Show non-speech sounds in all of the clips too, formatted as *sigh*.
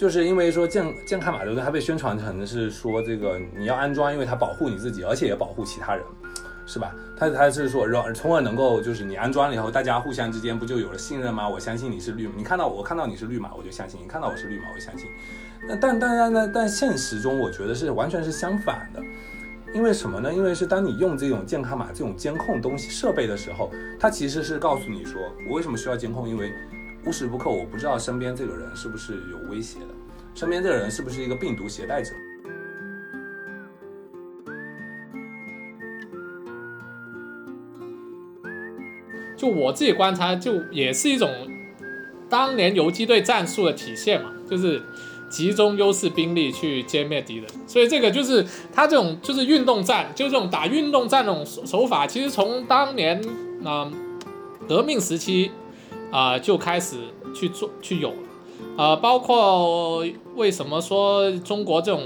就是因为说健健康码就是？它被宣传成是说这个你要安装，因为它保护你自己，而且也保护其他人，是吧？它它是说让从而能够就是你安装了以后，大家互相之间不就有了信任吗？我相信你是绿，你看到我看到你是绿码，我就相信；你看到我是绿码，我就相信。那但但但但但现实中，我觉得是完全是相反的。因为什么呢？因为是当你用这种健康码这种监控东西设备的时候，它其实是告诉你说，我为什么需要监控？因为无时不刻我不知道身边这个人是不是有威胁，身边这个人是不是一个病毒携带者。就我自己观察，就也是一种当年游击队战术的体现嘛，就是。集中优势兵力去歼灭敌人，所以这个就是他这种就是运动战，就这种打运动战这种手手法，其实从当年啊革命时期啊就开始去做去有了，呃，包括为什么说中国这种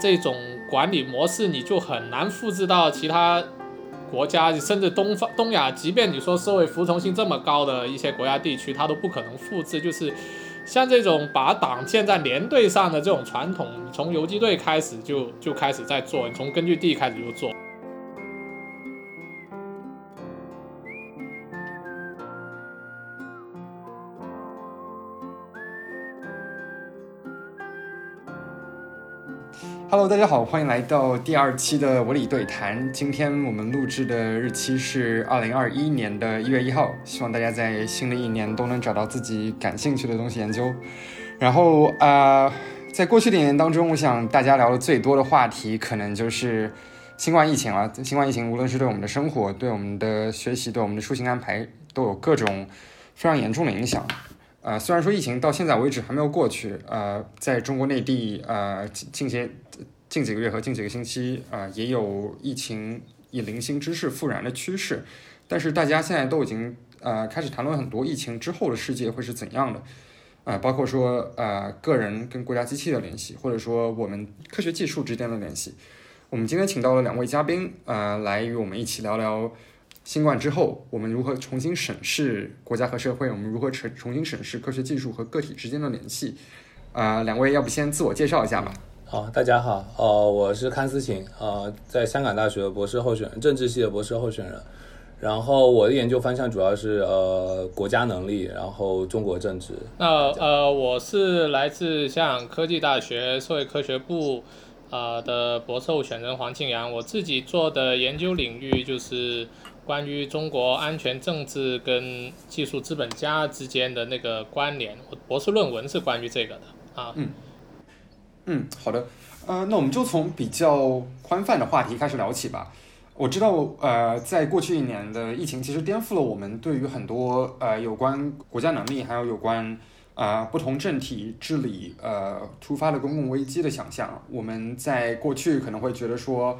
这种管理模式你就很难复制到其他国家，甚至东方东亚，即便你说社会服从性这么高的一些国家地区，它都不可能复制，就是。像这种把党建在连队上的这种传统，从游击队开始就就开始在做，从根据地开始就做。Hello，大家好，欢迎来到第二期的我理对谈。今天我们录制的日期是二零二一年的一月一号，希望大家在新的一年都能找到自己感兴趣的东西研究。然后啊，在过去的一年当中，我想大家聊的最多的话题可能就是新冠疫情了。新冠疫情无论是对我们的生活、对我们的学习、对我们的出行安排，都有各种非常严重的影响。呃，虽然说疫情到现在为止还没有过去，呃，在中国内地，呃，近些近几个月和近几个星期，呃，也有疫情以零星之势复燃的趋势，但是大家现在都已经呃开始谈论很多疫情之后的世界会是怎样的，啊，包括说呃个人跟国家机器的联系，或者说我们科学技术之间的联系。我们今天请到了两位嘉宾，呃，来与我们一起聊聊。新冠之后，我们如何重新审视国家和社会？我们如何重重新审视科学技术和个体之间的联系？啊，两位要不先自我介绍一下吧？好，大家好，呃，我是康思琴，呃，在香港大学的博士候选人，政治系的博士候选人。然后我的研究方向主要是呃国家能力，然后中国政治。那呃，我是来自香港科技大学社会科学部啊的博士候选人黄庆阳。我自己做的研究领域就是。关于中国安全政治跟技术资本家之间的那个关联，我博士论文是关于这个的啊。嗯，嗯，好的，呃，那我们就从比较宽泛的话题开始聊起吧。我知道，呃，在过去一年的疫情，其实颠覆了我们对于很多呃有关国家能力，还有有关啊不同政体治理呃突发的公共危机的想象。我们在过去可能会觉得说，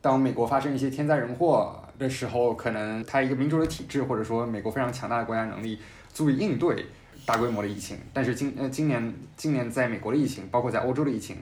当美国发生一些天灾人祸。的时候，可能它一个民主的体制，或者说美国非常强大的国家能力，足以应对大规模的疫情。但是今呃今年今年在美国的疫情，包括在欧洲的疫情，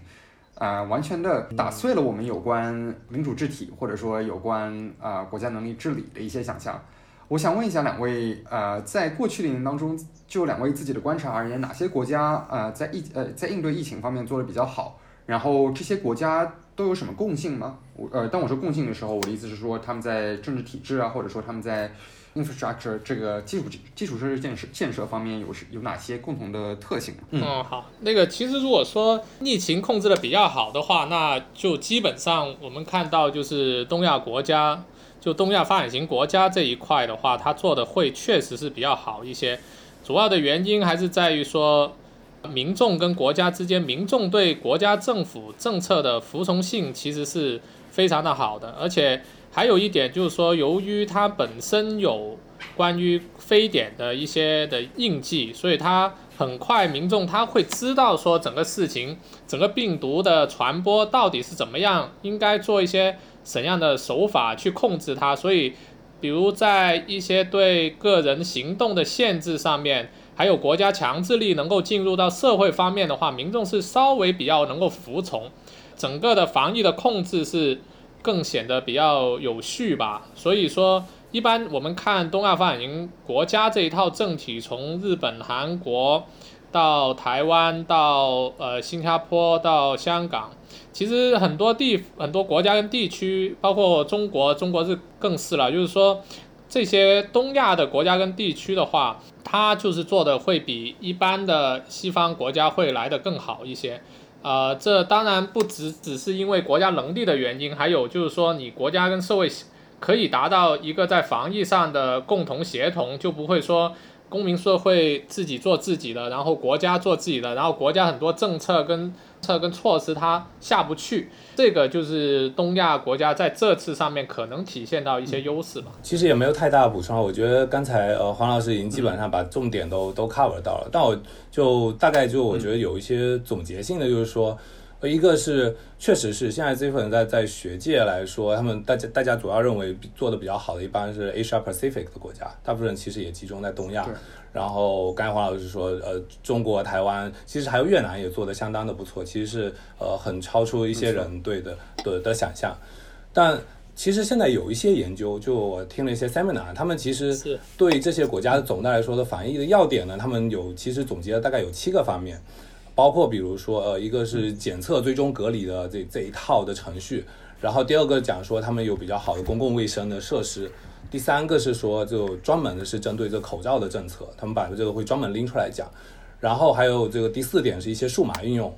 啊，完全的打碎了我们有关民主治体或者说有关啊国家能力治理的一些想象。我想问一下两位，呃，在过去的一年当中，就两位自己的观察而言，哪些国家呃在疫呃在应对疫情方面做的比较好？然后这些国家。都有什么共性吗？我呃，当我说共性的时候，我的意思是说他们在政治体制啊，或者说他们在 infrastructure 这个基础基础设施建设建设方面有是有哪些共同的特性？嗯，好，那个其实如果说疫情控制的比较好的话，那就基本上我们看到就是东亚国家，就东亚发展型国家这一块的话，它做的会确实是比较好一些。主要的原因还是在于说。民众跟国家之间，民众对国家政府政策的服从性其实是非常的好的，而且还有一点就是说，由于它本身有关于非典的一些的印记，所以它很快民众他会知道说整个事情，整个病毒的传播到底是怎么样，应该做一些怎样的手法去控制它，所以比如在一些对个人行动的限制上面。还有国家强制力能够进入到社会方面的话，民众是稍微比较能够服从，整个的防疫的控制是更显得比较有序吧。所以说，一般我们看东亚发展型国家这一套政体，从日本、韩国到台湾，到呃新加坡，到香港，其实很多地很多国家跟地区，包括中国，中国是更是了，就是说这些东亚的国家跟地区的话，它就是做的会比一般的西方国家会来的更好一些。呃，这当然不只只是因为国家能力的原因，还有就是说你国家跟社会可以达到一个在防疫上的共同协同，就不会说。公民社会自己做自己的，然后国家做自己的，然后国家很多政策跟策跟措施它下不去，这个就是东亚国家在这次上面可能体现到一些优势吧。其实也没有太大的补充，我觉得刚才呃黄老师已经基本上把重点都都 cover 到了，但我就大概就我觉得有一些总结性的，就是说。一个是，确实是现在这部分在在学界来说，他们大家大家主要认为做的比较好的，一般是 Asia Pacific 的国家，大部分人其实也集中在东亚。然后刚才黄老师说，呃，中国台湾，其实还有越南也做的相当的不错，其实是呃很超出一些人对的的的想象。但其实现在有一些研究，就我听了一些 seminar，他们其实对这些国家总的来说的防疫的要点呢，他们有其实总结了大概有七个方面。包括比如说，呃，一个是检测、追踪、隔离的这这一套的程序，然后第二个讲说他们有比较好的公共卫生的设施，第三个是说就专门的是针对这口罩的政策，他们把这个会专门拎出来讲，然后还有这个第四点是一些数码应用，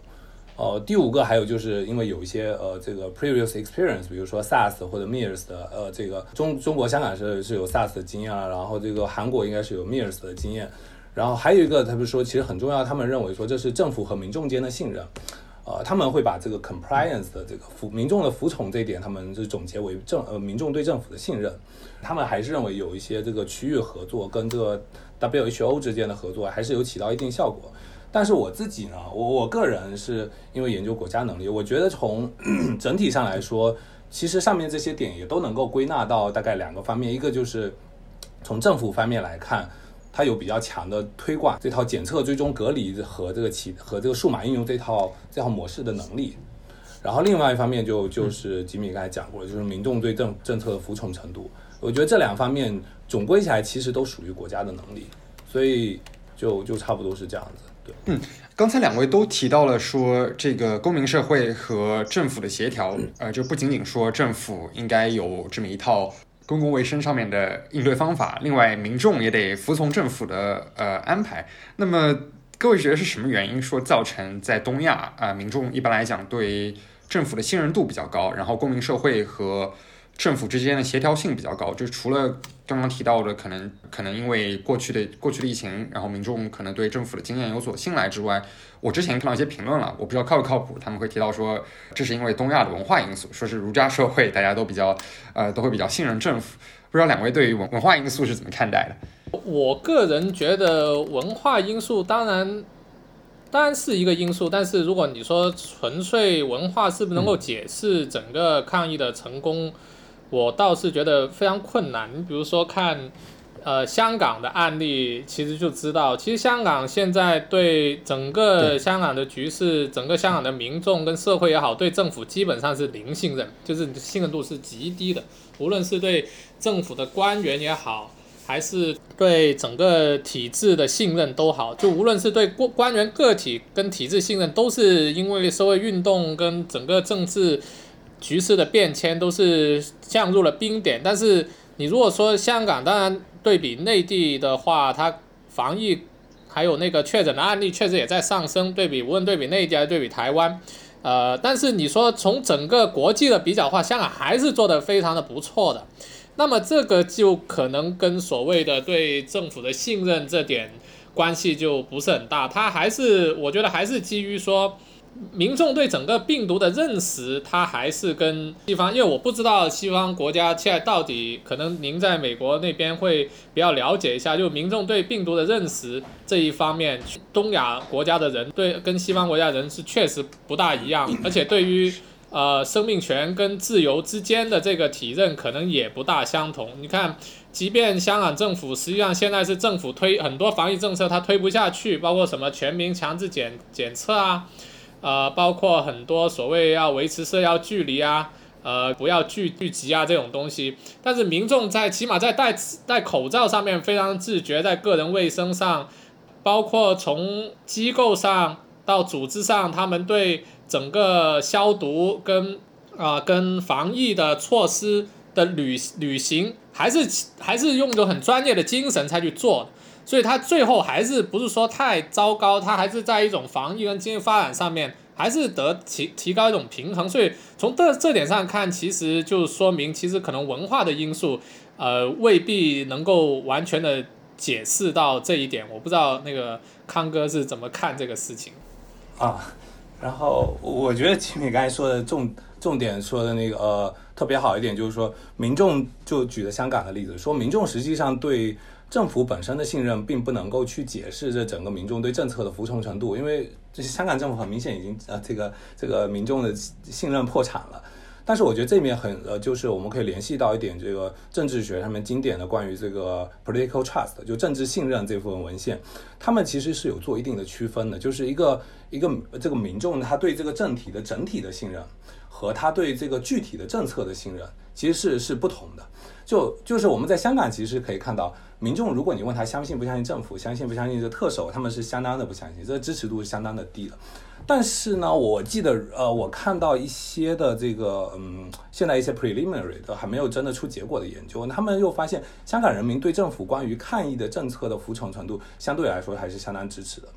呃，第五个还有就是因为有一些呃这个 previous experience，比如说 SARS 或者 MERS 的，呃，这个中中国香港是是有 SARS 的经验了，然后这个韩国应该是有 MERS 的经验。然后还有一个，他们说其实很重要，他们认为说这是政府和民众间的信任，呃，他们会把这个 compliance 的这个服民众的服从这一点，他们是总结为政呃民众对政府的信任。他们还是认为有一些这个区域合作跟这个 WHO 之间的合作还是有起到一定效果。但是我自己呢，我我个人是因为研究国家能力，我觉得从 *clears throat* 整体上来说，其实上面这些点也都能够归纳到大概两个方面，一个就是从政府方面来看。它有比较强的推广这套检测、追踪、隔离和这个其和这个数码应用这套这套模式的能力，然后另外一方面就就是吉米刚才讲过的，就是民众对政政策的服从程度。我觉得这两方面总归起来其实都属于国家的能力，所以就就差不多是这样子。对，嗯，刚才两位都提到了说这个公民社会和政府的协调，呃，就不仅仅说政府应该有这么一套。公共卫生上面的应对方法，另外民众也得服从政府的呃安排。那么各位觉得是什么原因说造成在东亚啊民众一般来讲对政府的信任度比较高，然后公民社会和政府之间的协调性比较高？就是除了刚刚提到的可能可能因为过去的过去的疫情，然后民众可能对政府的经验有所信赖之外。我之前看到一些评论了，我不知道靠不靠谱。他们会提到说，这是因为东亚的文化因素，说是儒家社会，大家都比较，呃，都会比较信任政府。不知道两位对于文文化因素是怎么看待的？我个人觉得文化因素当然当然是一个因素，但是如果你说纯粹文化是不是能够解释整个抗疫的成功，我倒是觉得非常困难。你比如说看。呃，香港的案例其实就知道，其实香港现在对整个香港的局势，整个香港的民众跟社会也好，对政府基本上是零信任，就是信任度是极低的。无论是对政府的官员也好，还是对整个体制的信任都好，就无论是对官官员个体跟体制信任，都是因为社会运动跟整个政治局势的变迁，都是降入了冰点。但是你如果说香港，当然。对比内地的话，它防疫还有那个确诊的案例确实也在上升。对比无论对比内地还是对比台湾，呃，但是你说从整个国际的比较话，香港还是做的非常的不错的。那么这个就可能跟所谓的对政府的信任这点关系就不是很大。它还是我觉得还是基于说。民众对整个病毒的认识，它还是跟西方，因为我不知道西方国家现在到底，可能您在美国那边会比较了解一下，就民众对病毒的认识这一方面，东亚国家的人对跟西方国家人是确实不大一样，而且对于呃生命权跟自由之间的这个体认，可能也不大相同。你看，即便香港政府实际上现在是政府推很多防疫政策，它推不下去，包括什么全民强制检检测啊。呃，包括很多所谓要维持社交距离啊，呃，不要聚聚集啊这种东西，但是民众在起码在戴戴口罩上面非常自觉，在个人卫生上，包括从机构上到组织上，他们对整个消毒跟啊、跟防疫的措施的履履行，还是还是用着很专业的精神才去做。所以它最后还是不是说太糟糕，它还是在一种防疫跟经济发展上面，还是得提提高一种平衡。所以从这这点上看，其实就说明，其实可能文化的因素，呃，未必能够完全的解释到这一点。我不知道那个康哥是怎么看这个事情。啊，然后我觉得吉米刚才说的重重点说的那个呃特别好一点，就是说民众就举的香港的例子，说民众实际上对政府本身的信任，并不能够去解释这整个民众对政策的服从程度，因为这香港政府很明显已经呃这个这个民众的信任破产了。但是我觉得这面很呃，就是我们可以联系到一点这个政治学上面经典的关于这个 political trust，就政治信任这部分文献，他们其实是有做一定的区分的，就是一个一个这个民众他对这个政体的整体的信任和他对这个具体的政策的信任其实是是不同的。就就是我们在香港其实可以看到，民众如果你问他相信不相信政府，相信不相信这特首，他们是相当的不相信，这支持度是相当的低的。但是呢，我记得呃，我看到一些的这个嗯，现在一些 preliminary 的还没有真的出结果的研究，他们又发现香港人民对政府关于抗疫的政策的服从程度相对来说还是相当支持的。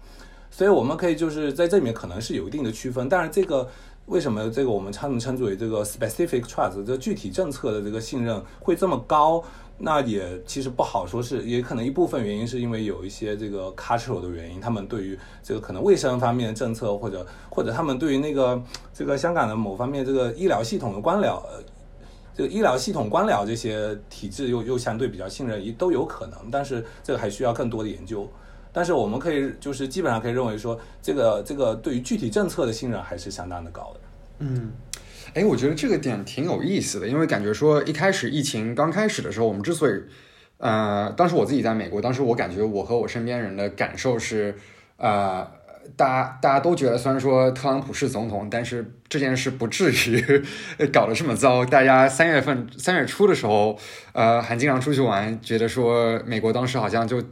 所以我们可以就是在这里面可能是有一定的区分，但是这个为什么这个我们称称之为这个 specific trust 这具体政策的这个信任会这么高？那也其实不好说是，也可能一部分原因是因为有一些这个 cultural 的原因，他们对于这个可能卫生方面的政策，或者或者他们对于那个这个香港的某方面这个医疗系统的官僚，这个医疗系统官僚这些体制又又相对比较信任，也都有可能，但是这个还需要更多的研究。但是我们可以就是基本上可以认为说，这个这个对于具体政策的信任还是相当的高的。嗯，哎，我觉得这个点挺有意思的，因为感觉说一开始疫情刚开始的时候，我们之所以，呃，当时我自己在美国，当时我感觉我和我身边人的感受是，呃，大家大家都觉得虽然说特朗普是总统，但是这件事不至于 *laughs* 搞得这么糟。大家三月份三月初的时候，呃，还经常出去玩，觉得说美国当时好像就。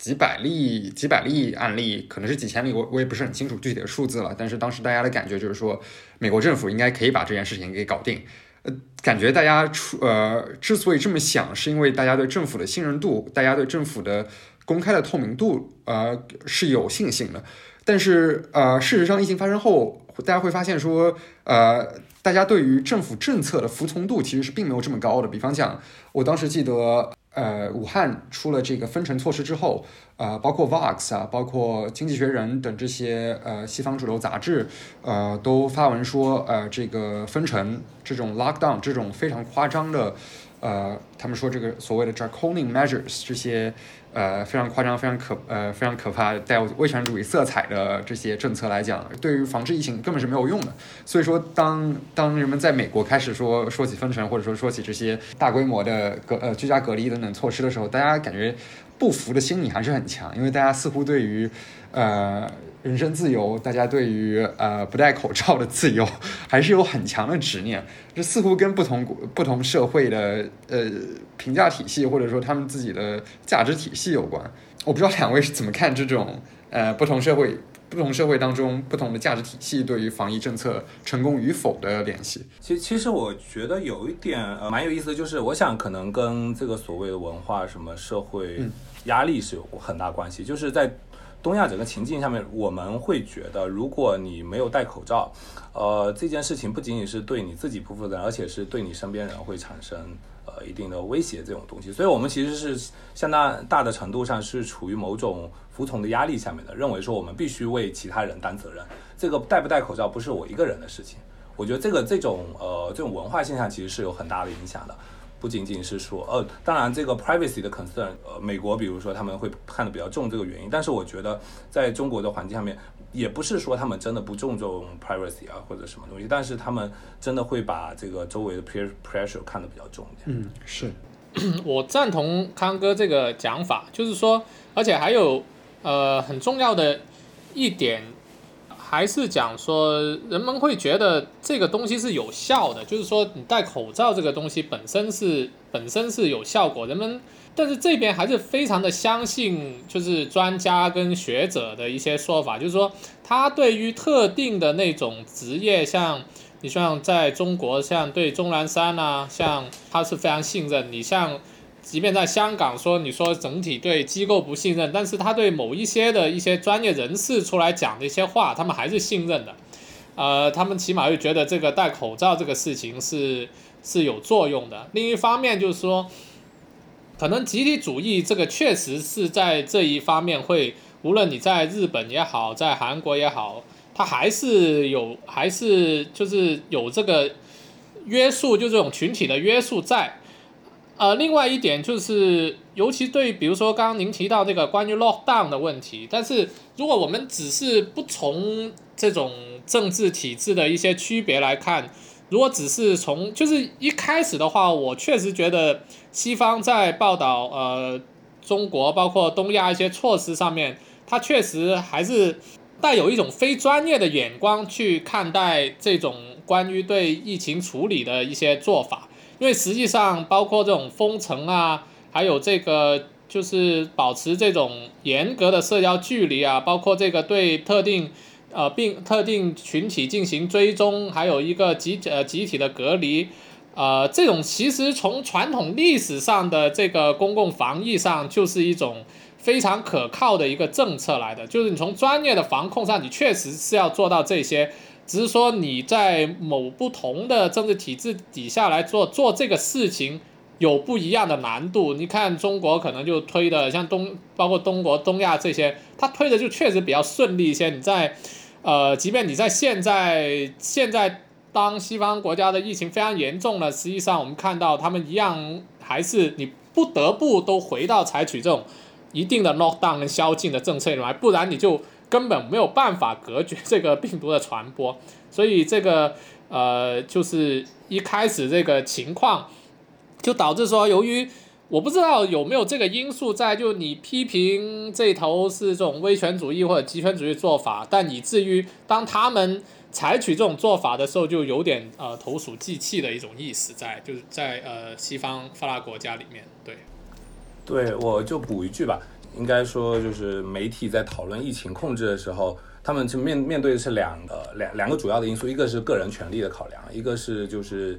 几百例、几百例案例，可能是几千例，我我也不是很清楚具体的数字了。但是当时大家的感觉就是说，美国政府应该可以把这件事情给搞定。呃，感觉大家出呃之所以这么想，是因为大家对政府的信任度，大家对政府的公开的透明度，呃是有信心的。但是呃，事实上疫情发生后，大家会发现说，呃，大家对于政府政策的服从度其实是并没有这么高的。比方讲，我当时记得。呃，武汉出了这个封城措施之后，呃，包括 Vox 啊，包括《经济学人》等这些呃西方主流杂志，呃，都发文说，呃，这个封城这种 lockdown 这种非常夸张的，呃，他们说这个所谓的 draconian measures 这些。呃，非常夸张、非常可呃非常可怕、带有威权主义色彩的这些政策来讲，对于防治疫情根本是没有用的。所以说，当当人们在美国开始说说起封城，或者说说起这些大规模的隔呃居家隔离等等措施的时候，大家感觉不服的心理还是很强，因为大家似乎对于呃人身自由，大家对于呃不戴口罩的自由，还是有很强的执念。这似乎跟不同不同社会的呃评价体系，或者说他们自己的价值体系有关。我不知道两位是怎么看这种呃不同社会不同社会当中不同的价值体系对于防疫政策成功与否的联系。其其实我觉得有一点呃蛮有意思就是，我想可能跟这个所谓的文化什么社会压力是有很大关系，就是在。东亚整个情境下面，我们会觉得，如果你没有戴口罩，呃，这件事情不仅仅是对你自己不负责，而且是对你身边人会产生呃一定的威胁这种东西。所以，我们其实是相当大的程度上是处于某种服从的压力下面的，认为说我们必须为其他人担责任。这个戴不戴口罩不是我一个人的事情。我觉得这个这种呃这种文化现象其实是有很大的影响的。不仅仅是说，呃，当然这个 privacy 的 concern，呃，美国比如说他们会看得比较重这个原因，但是我觉得在中国的环境下面，也不是说他们真的不注重 privacy 啊或者什么东西，但是他们真的会把这个周围的 peer pressure 看得比较重一点。嗯，是 *coughs* 我赞同康哥这个讲法，就是说，而且还有呃很重要的一点。还是讲说，人们会觉得这个东西是有效的，就是说你戴口罩这个东西本身是本身是有效果，人们。但是这边还是非常的相信，就是专家跟学者的一些说法，就是说他对于特定的那种职业，像你像在中国，像对钟南山啊，像他是非常信任。你像，即便在香港说，你说整体对机构不信任，但是他对某一些的一些专业人士出来讲的一些话，他们还是信任的。呃，他们起码会觉得这个戴口罩这个事情是是有作用的。另一方面就是说。可能集体主义这个确实是在这一方面会，无论你在日本也好，在韩国也好，它还是有，还是就是有这个约束，就这种群体的约束在。呃，另外一点就是，尤其对，比如说刚刚您提到这个关于 lockdown 的问题，但是如果我们只是不从这种政治体制的一些区别来看。如果只是从就是一开始的话，我确实觉得西方在报道呃中国包括东亚一些措施上面，它确实还是带有一种非专业的眼光去看待这种关于对疫情处理的一些做法，因为实际上包括这种封城啊，还有这个就是保持这种严格的社交距离啊，包括这个对特定。呃，并特定群体进行追踪，还有一个集呃集体的隔离，呃，这种其实从传统历史上的这个公共防疫上，就是一种非常可靠的一个政策来的。就是你从专业的防控上，你确实是要做到这些，只是说你在某不同的政治体制底下来做做这个事情，有不一样的难度。你看中国可能就推的像东，包括东国、东亚这些，它推的就确实比较顺利一些。你在呃，即便你在现在现在当西方国家的疫情非常严重了，实际上我们看到他们一样还是你不得不都回到采取这种一定的 lockdown 跟宵禁的政策来，不然你就根本没有办法隔绝这个病毒的传播。所以这个呃，就是一开始这个情况就导致说，由于我不知道有没有这个因素在，就你批评这头是这种威权主义或者极权主义做法，但以至于当他们采取这种做法的时候，就有点呃投鼠忌器的一种意思在，就是在呃西方发达国家里面，对，对，我就补一句吧，应该说就是媒体在讨论疫情控制的时候，他们就面面对的是两个两两个主要的因素，一个是个人权利的考量，一个是就是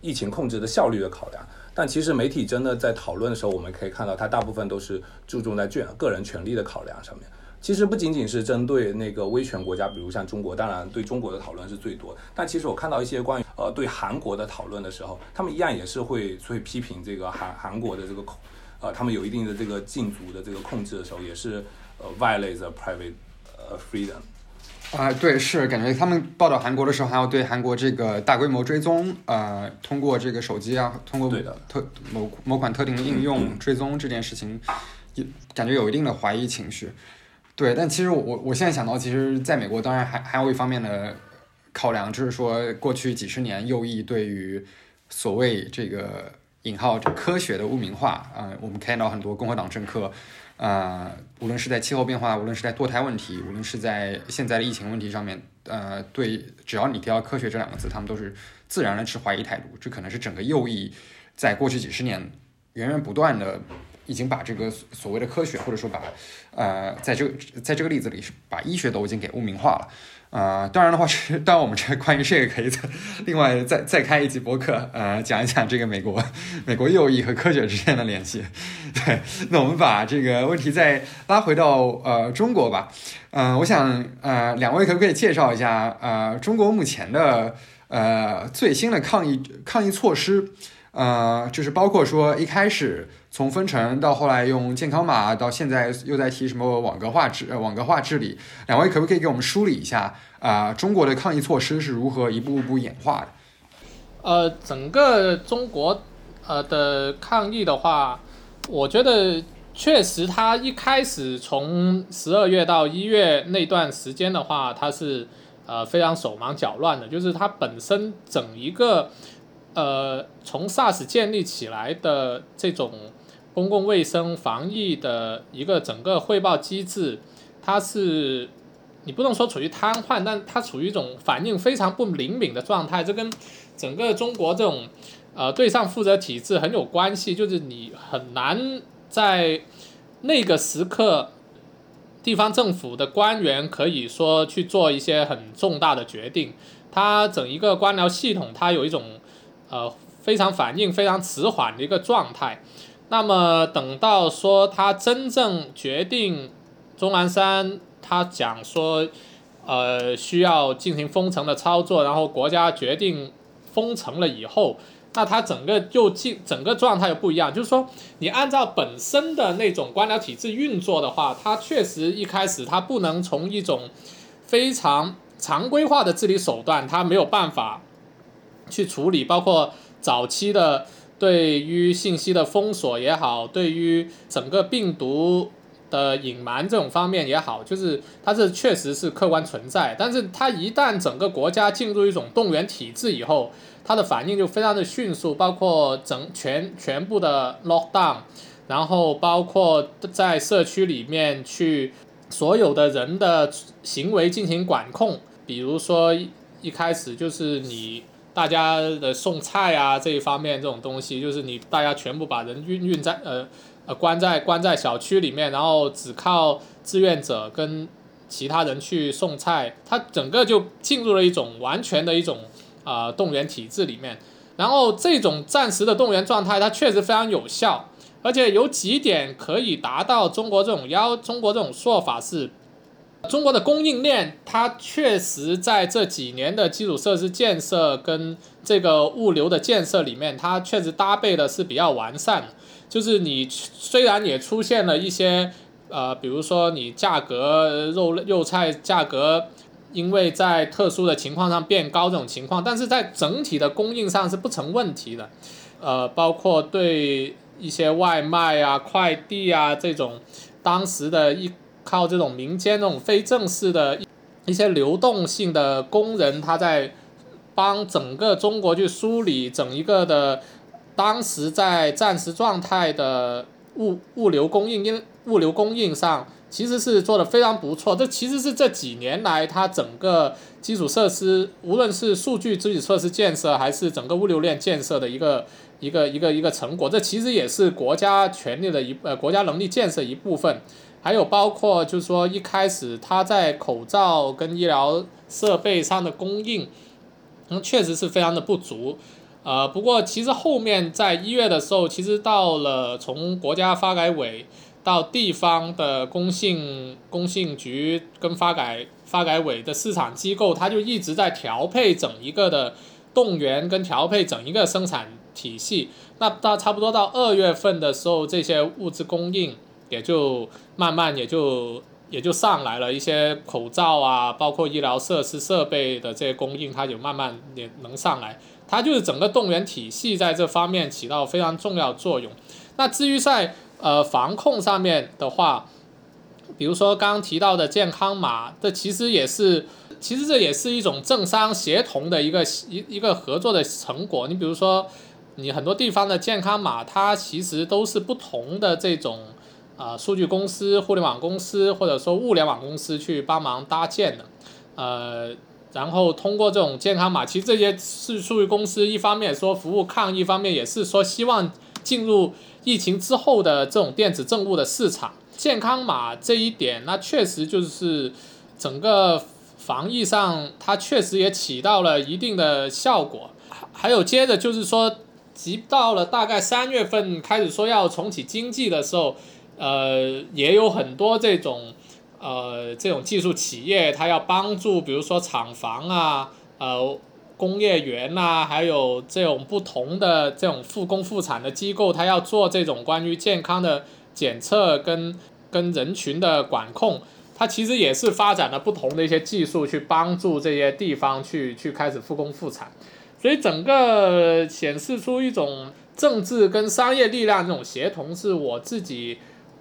疫情控制的效率的考量。但其实媒体真的在讨论的时候，我们可以看到，它大部分都是注重在权个人权利的考量上面。其实不仅仅是针对那个威权国家，比如像中国，当然对中国的讨论是最多。但其实我看到一些关于呃对韩国的讨论的时候，他们一样也是会会批评这个韩韩国的这个控，呃，他们有一定的这个禁足的这个控制的时候，也是呃 violate the private 呃 freedom。啊，对，是感觉他们报道韩国的时候，还要对韩国这个大规模追踪，呃，通过这个手机啊，通过特某某款特定的应用追踪这件事情，也感觉有一定的怀疑情绪。对，但其实我我现在想到，其实在美国，当然还还有一方面的考量，就是说过去几十年右翼对于所谓这个引号科学的污名化，啊，我们看到很多共和党政客。呃，无论是在气候变化，无论是在堕胎问题，无论是在现在的疫情问题上面，呃，对，只要你提到科学这两个字，他们都是自然的持怀疑态度。这可能是整个右翼在过去几十年源源不断的已经把这个所谓的科学，或者说把呃，在这个在这个例子里是把医学都已经给污名化了。啊，当然的话是，当然我们这关于这个可以再另外再再开一集博客，呃，讲一讲这个美国 *laughs* 美国右翼和科学之间的联系。*laughs* 对，那我们把这个问题再拉回到呃中国吧。嗯，我想呃两位可不可以介绍一下呃中国目前的呃最新的抗疫抗疫措施？呃，就是包括说一开始从分成到后来用健康码，到现在又在提什么网格化治网格化治理，两位可不可以给我们梳理一下啊？中国的抗疫措施是如何一步步演化的？呃，整个中国呃的抗疫的话，我觉得确实它一开始从十二月到一月那段时间的话，它是呃非常手忙脚乱的，就是它本身整一个。呃，从 SARS 建立起来的这种公共卫生防疫的一个整个汇报机制，它是你不能说处于瘫痪，但它处于一种反应非常不灵敏的状态，这跟整个中国这种呃对上负责体制很有关系，就是你很难在那个时刻，地方政府的官员可以说去做一些很重大的决定，它整一个官僚系统它有一种呃非常反应非常迟缓的一个状态，那么等到说他真正决定钟南山。他讲说，呃，需要进行封城的操作，然后国家决定封城了以后，那他整个就进整个状态又不一样。就是说，你按照本身的那种官僚体制运作的话，它确实一开始它不能从一种非常常规化的治理手段，它没有办法去处理，包括早期的对于信息的封锁也好，对于整个病毒。的隐瞒这种方面也好，就是它是确实是客观存在，但是它一旦整个国家进入一种动员体制以后，它的反应就非常的迅速，包括整全全部的 lock down，然后包括在社区里面去所有的人的行为进行管控，比如说一开始就是你大家的送菜啊这一方面这种东西，就是你大家全部把人运运在呃。呃，关在关在小区里面，然后只靠志愿者跟其他人去送菜，他整个就进入了一种完全的一种啊动员体制里面。然后这种暂时的动员状态，它确实非常有效，而且有几点可以达到中国这种要中国这种说法是，中国的供应链它确实在这几年的基础设施建设跟这个物流的建设里面，它确实搭配的是比较完善。就是你虽然也出现了一些，呃，比如说你价格肉肉菜价格，因为在特殊的情况上变高这种情况，但是在整体的供应上是不成问题的，呃，包括对一些外卖啊、快递啊这种，当时的一靠这种民间这种非正式的一些流动性的工人，他在帮整个中国去梳理整一个的。当时在暂时状态的物物流供应，因物流供应上其实是做的非常不错。这其实是这几年来它整个基础设施，无论是数据基础设施建设，还是整个物流链建设的一个一个一个一个成果。这其实也是国家权力的一呃国家能力建设一部分。还有包括就是说一开始它在口罩跟医疗设备上的供应，嗯，确实是非常的不足。呃，不过其实后面在一月的时候，其实到了从国家发改委到地方的工信工信局跟发改发改委的市场机构，它就一直在调配整一个的动员跟调配整一个生产体系。那到差不多到二月份的时候，这些物资供应也就慢慢也就也就上来了一些口罩啊，包括医疗设施设备的这些供应，它就慢慢也能上来。它就是整个动员体系在这方面起到非常重要作用。那至于在呃防控上面的话，比如说刚刚提到的健康码，这其实也是，其实这也是一种政商协同的一个一一个合作的成果。你比如说，你很多地方的健康码，它其实都是不同的这种啊数据公司、互联网公司或者说物联网公司去帮忙搭建的，呃。然后通过这种健康码，其实这些是数据公司一方面说服务抗疫，一方面也是说希望进入疫情之后的这种电子政务的市场。健康码这一点，那确实就是整个防疫上，它确实也起到了一定的效果。还有接着就是说，即到了大概三月份开始说要重启经济的时候，呃，也有很多这种。呃，这种技术企业，它要帮助，比如说厂房啊，呃，工业园呐，还有这种不同的这种复工复产的机构，它要做这种关于健康的检测跟跟人群的管控，它其实也是发展了不同的一些技术去帮助这些地方去去开始复工复产，所以整个显示出一种政治跟商业力量这种协同，是我自己。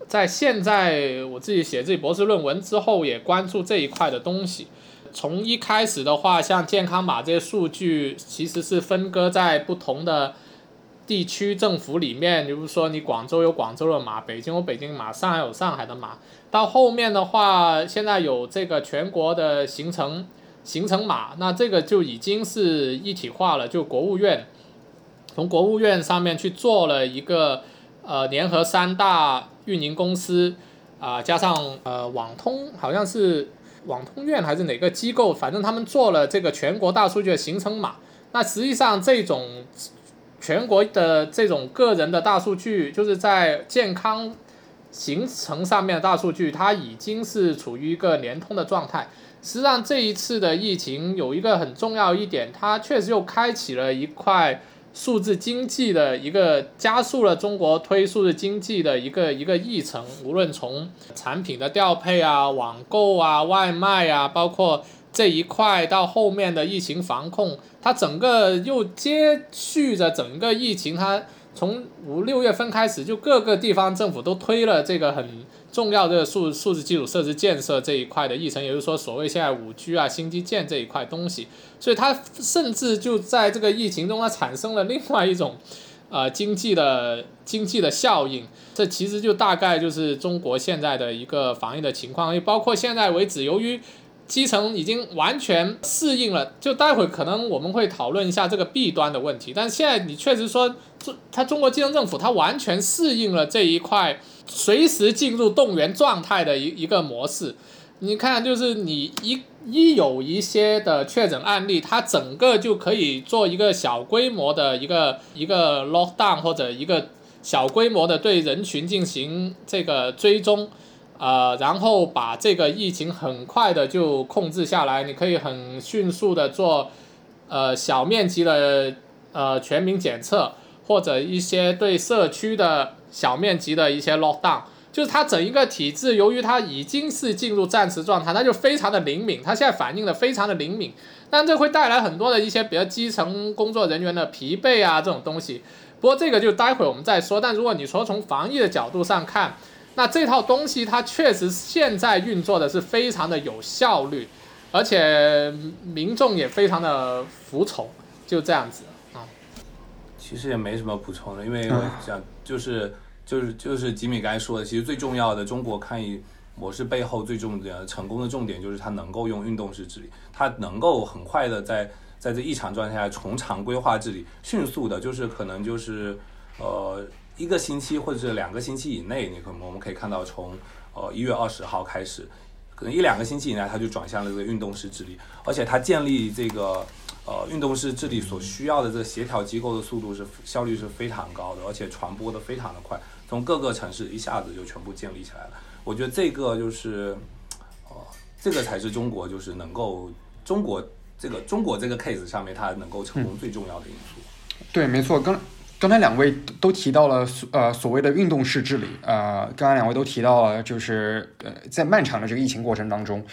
在现在我自己写自己博士论文之后，也关注这一块的东西。从一开始的话，像健康码这些数据，其实是分割在不同的地区政府里面，比如说你广州有广州的码，北京有北京码，上海有上海的码。到后面的话，现在有这个全国的行程行程码，那这个就已经是一体化了。就国务院从国务院上面去做了一个呃联合三大运营公司啊，加上呃网通，好像是网通院还是哪个机构，反正他们做了这个全国大数据的行程码。那实际上这种。全国的这种个人的大数据，就是在健康行程上面的大数据，它已经是处于一个联通的状态。实际上，这一次的疫情有一个很重要一点，它确实又开启了一块数字经济的一个加速了中国推数字经济的一个一个议程。无论从产品的调配啊、网购啊、外卖啊，包括。这一块到后面的疫情防控，它整个又接续着整个疫情，它从五六月份开始，就各个地方政府都推了这个很重要的数数字基础设施建设这一块的议程，也就是说，所谓现在五 G 啊、新基建这一块东西，所以它甚至就在这个疫情中，它产生了另外一种，呃，经济的经济的效应。这其实就大概就是中国现在的一个防疫的情况，也包括现在为止，由于基层已经完全适应了，就待会可能我们会讨论一下这个弊端的问题。但现在你确实说，中他中国基层政府他完全适应了这一块，随时进入动员状态的一一个模式。你看，就是你一一有一些的确诊案例，它整个就可以做一个小规模的一个一个 lockdown 或者一个小规模的对人群进行这个追踪。呃，然后把这个疫情很快的就控制下来，你可以很迅速的做，呃，小面积的呃全民检测，或者一些对社区的小面积的一些 lockdown，就是它整一个体制，由于它已经是进入战时状态，它就非常的灵敏，它现在反应的非常的灵敏，但这会带来很多的一些比较基层工作人员的疲惫啊这种东西，不过这个就待会我们再说，但如果你说从防疫的角度上看。那这套东西它确实现在运作的是非常的有效率，而且民众也非常的服从，就这样子啊。其实也没什么补充的，因为我想就是就是就是吉米刚才说的，其实最重要的中国抗疫模式背后最重要的成功的重点就是它能够用运动式治理，它能够很快的在在这异常状态下从常规化治理，迅速的，就是可能就是呃。一个星期或者是两个星期以内，你可能我们可以看到，从呃一月二十号开始，可能一两个星期以内，它就转向了这个运动式治理，而且它建立这个呃运动式治理所需要的这个协调机构的速度是效率是非常高的，而且传播的非常的快，从各个城市一下子就全部建立起来了。我觉得这个就是呃这个才是中国就是能够中国这个中国这个 case 上面它能够成功最重要的因素。对，没错，刚。刚才两位都提到了所呃所谓的运动式治理，呃，刚才两位都提到了，就是呃在漫长的这个疫情过程当中，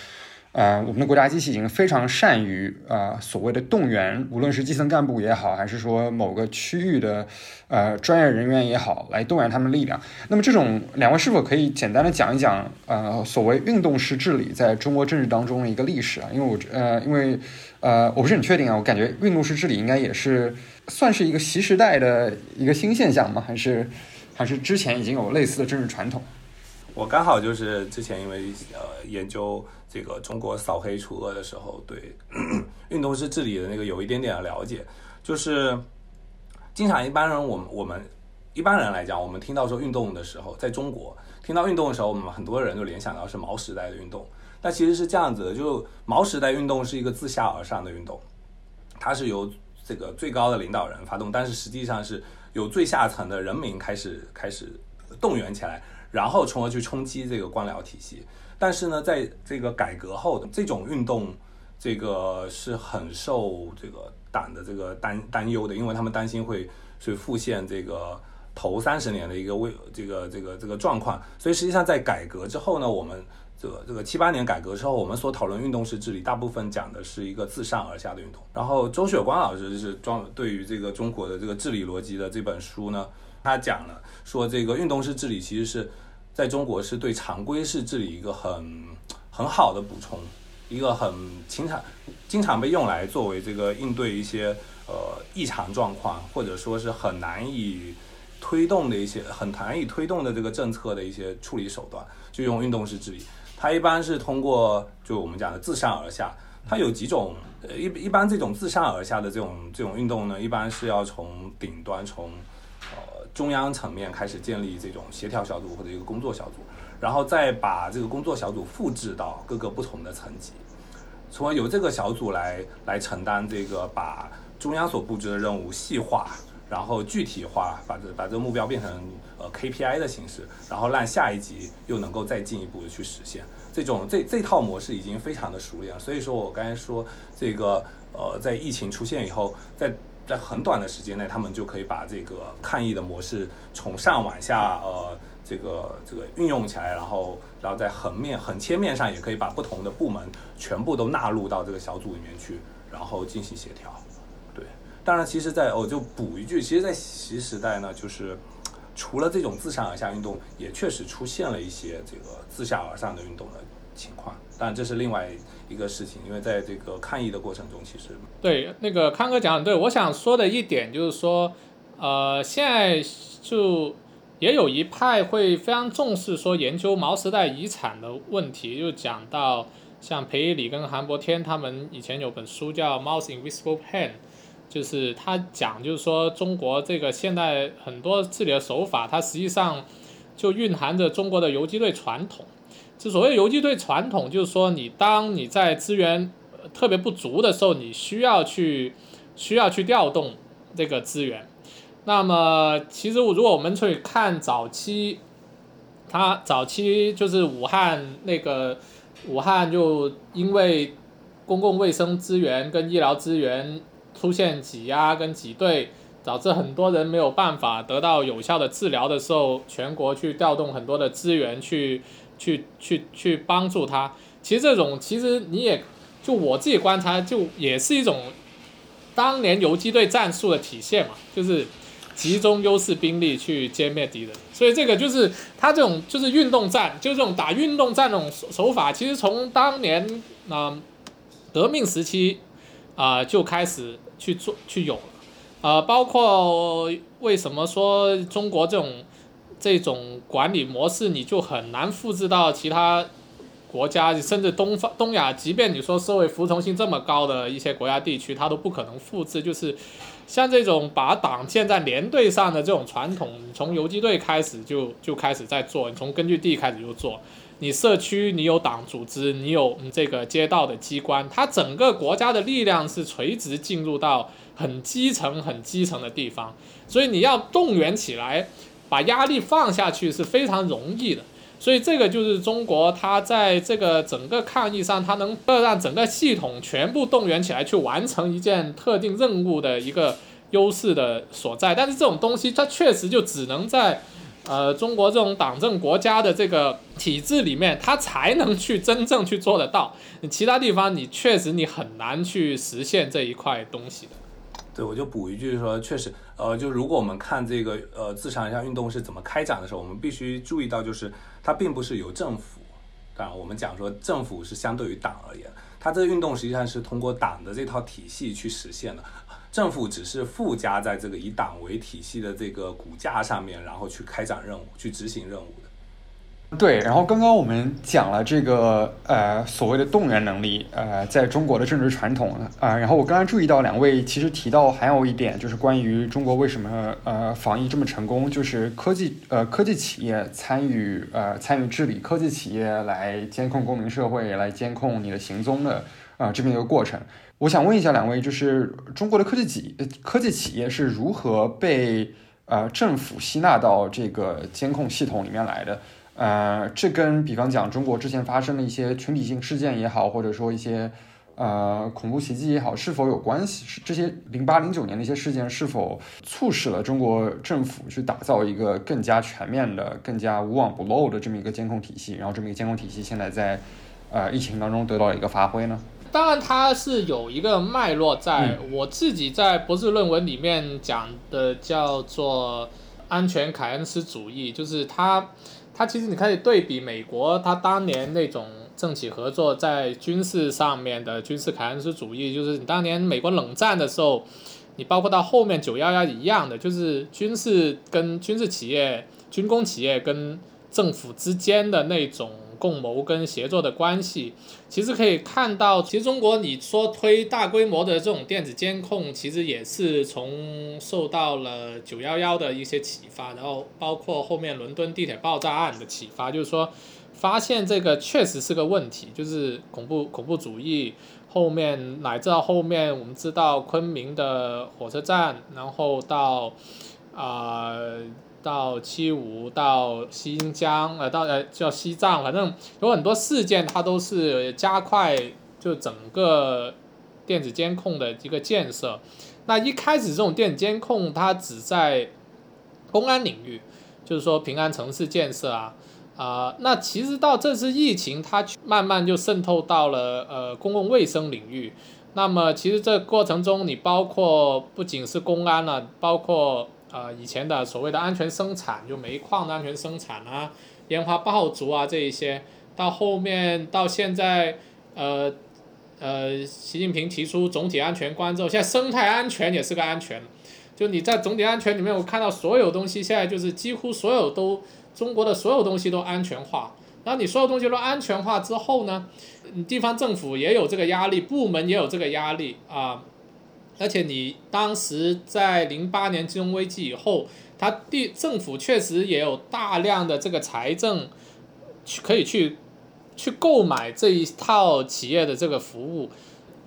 呃，我们的国家机器已经非常善于呃所谓的动员，无论是基层干部也好，还是说某个区域的呃专业人员也好，来动员他们力量。那么这种两位是否可以简单的讲一讲呃所谓运动式治理在中国政治当中的一个历史啊？因为我呃因为呃我不是很确定啊，我感觉运动式治理应该也是。算是一个新时代的一个新现象吗？还是还是之前已经有类似的政治传统？我刚好就是之前因为呃研究这个中国扫黑除恶的时候，对 *clears throat* 运动式治理的那个有一点点的了解。就是经常一般人我们我们一般人来讲，我们听到说运动的时候，在中国听到运动的时候，我们很多人就联想到是毛时代的运动。那其实是这样子的，就毛时代运动是一个自下而上的运动，它是由这个最高的领导人发动，但是实际上是由最下层的人民开始开始动员起来，然后从而去冲击这个官僚体系。但是呢，在这个改革后的这种运动，这个是很受这个党的这个担担忧的，因为他们担心会去复现这个头三十年的一个为这个这个这个状况。所以实际上在改革之后呢，我们。这个这个七八年改革之后，我们所讨论运动式治理，大部分讲的是一个自上而下的运动。然后周雪光老师是装对于这个中国的这个治理逻辑的这本书呢，他讲了说，这个运动式治理其实是在中国是对常规式治理一个很很好的补充，一个很经常经常被用来作为这个应对一些呃异常状况，或者说是很难以推动的一些很难以推动的这个政策的一些处理手段，就用运动式治理。它一般是通过就我们讲的自上而下，它有几种呃一一般这种自上而下的这种这种运动呢，一般是要从顶端从呃中央层面开始建立这种协调小组或者一个工作小组，然后再把这个工作小组复制到各个不同的层级，从而由这个小组来来承担这个把中央所布置的任务细化，然后具体化，把这把这个目标变成呃 KPI 的形式，然后让下一级又能够再进一步的去实现。这种这这套模式已经非常的熟练了，所以说我刚才说这个呃在疫情出现以后，在在很短的时间内，他们就可以把这个抗疫的模式从上往下呃这个这个运用起来，然后然后在横面横切面上也可以把不同的部门全部都纳入到这个小组里面去，然后进行协调。对，当然其实在我就补一句，其实，在习时代呢，就是除了这种自上而下运动，也确实出现了一些这个自下而上的运动的情况，但这是另外一个事情，因为在这个抗议的过程中，其实对，那个康哥讲的对，我想说的一点就是说，呃，现在就也有一派会非常重视说研究毛时代遗产的问题，就讲到像裴一礼跟韩伯天他们以前有本书叫《Mouse Invisible Pen》，就是他讲就是说中国这个现代很多治理的手法，它实际上就蕴含着中国的游击队传统。就所谓游击队传统，就是说你当你在资源特别不足的时候，你需要去需要去调动这个资源。那么其实如果我们去看早期，他早期就是武汉那个武汉就因为公共卫生资源跟医疗资源出现挤压跟挤兑，导致很多人没有办法得到有效的治疗的时候，全国去调动很多的资源去去去去帮助他。其实这种其实你也就我自己观察，就也是一种当年游击队战术的体现嘛，就是集中优势兵力去歼灭敌人。所以这个就是他这种就是运动战，就这种打运动战这种手手法，其实从当年啊、革命时期啊、就开始去做去有了。呃，包括为什么说中国这种这种管理模式，你就很难复制到其他国家，甚至东方东亚，即便你说社会服从性这么高的一些国家地区，它都不可能复制。就是像这种把党建在连队上的这种传统，从游击队开始就就开始在做，你从根据地开始就做。你社区你有党组织，你有这个街道的机关，它整个国家的力量是垂直进入到很基层、很基层的地方，所以你要动员起来，把压力放下去是非常容易的。所以这个就是中国它在这个整个抗疫上，它能够让整个系统全部动员起来去完成一件特定任务的一个优势的所在。但是这种东西，它确实就只能在呃中国这种党政国家的这个体制里面，它才能去真正去做得到。你其他地方，你确实你很难去实现这一块东西的。对，我就补一句说，确实，呃，就如果我们看这个呃自上而下运动是怎么开展的时候，我们必须注意到，就是它并不是由政府，当然我们讲说政府是相对于党而言，它这个运动实际上是通过党的这套体系去实现的，政府只是附加在这个以党为体系的这个骨架上面，然后去开展任务，去执行任务的。对，然后刚刚我们讲了这个呃所谓的动员能力，呃，在中国的政治传统啊、呃，然后我刚刚注意到两位其实提到还有一点，就是关于中国为什么呃防疫这么成功，就是科技呃科技企业参与呃参与治理科技企业来监控公民社会，来监控你的行踪的啊、呃、这么一个过程。我想问一下两位，就是中国的科技企科技企业是如何被呃政府吸纳到这个监控系统里面来的？呃，这跟比方讲中国之前发生的一些群体性事件也好，或者说一些呃恐怖袭击也好，是否有关系？是这些零八零九年的一些事件是否促使了中国政府去打造一个更加全面的、更加无往不漏的这么一个监控体系？然后这么一个监控体系现在在呃疫情当中得到了一个发挥呢？当然，它是有一个脉络在。我自己在博士论文里面讲的叫做安全凯恩斯主义，就是它。它其实你可以对比美国，它当年那种政企合作在军事上面的军事凯恩斯主义，就是你当年美国冷战的时候，你包括到后面九幺幺一样的，就是军事跟军事企业、军工企业跟政府之间的那种共谋跟协作的关系。其实可以看到，其实中国你说推大规模的这种电子监控，其实也是从受到了九幺幺的一些启发，然后包括后面伦敦地铁爆炸案的启发，就是说发现这个确实是个问题，就是恐怖恐怖主义后面乃至到后面我们知道昆明的火车站，然后到啊。到七五到新疆，呃，到呃叫西藏，反正有很多事件，它都是加快就整个电子监控的一个建设。那一开始这种电子监控，它只在公安领域，就是说平安城市建设啊，啊，那其实到这次疫情，它慢慢就渗透到了呃公共卫生领域。那么其实这过程中，你包括不仅是公安了，包括。呃，以前的所谓的安全生产，就煤矿的安全生产啊，烟花爆竹啊这一些，到后面到现在，呃，呃，习近平提出总体安全观之后，现在生态安全也是个安全，就你在总体安全里面，我看到所有东西现在就是几乎所有都中国的所有东西都安全化，然后你所有东西都安全化之后呢，地方政府也有这个压力，部门也有这个压力啊。而且你当时在零八年金融危机以后，他地政府确实也有大量的这个财政，去可以去去购买这一套企业的这个服务。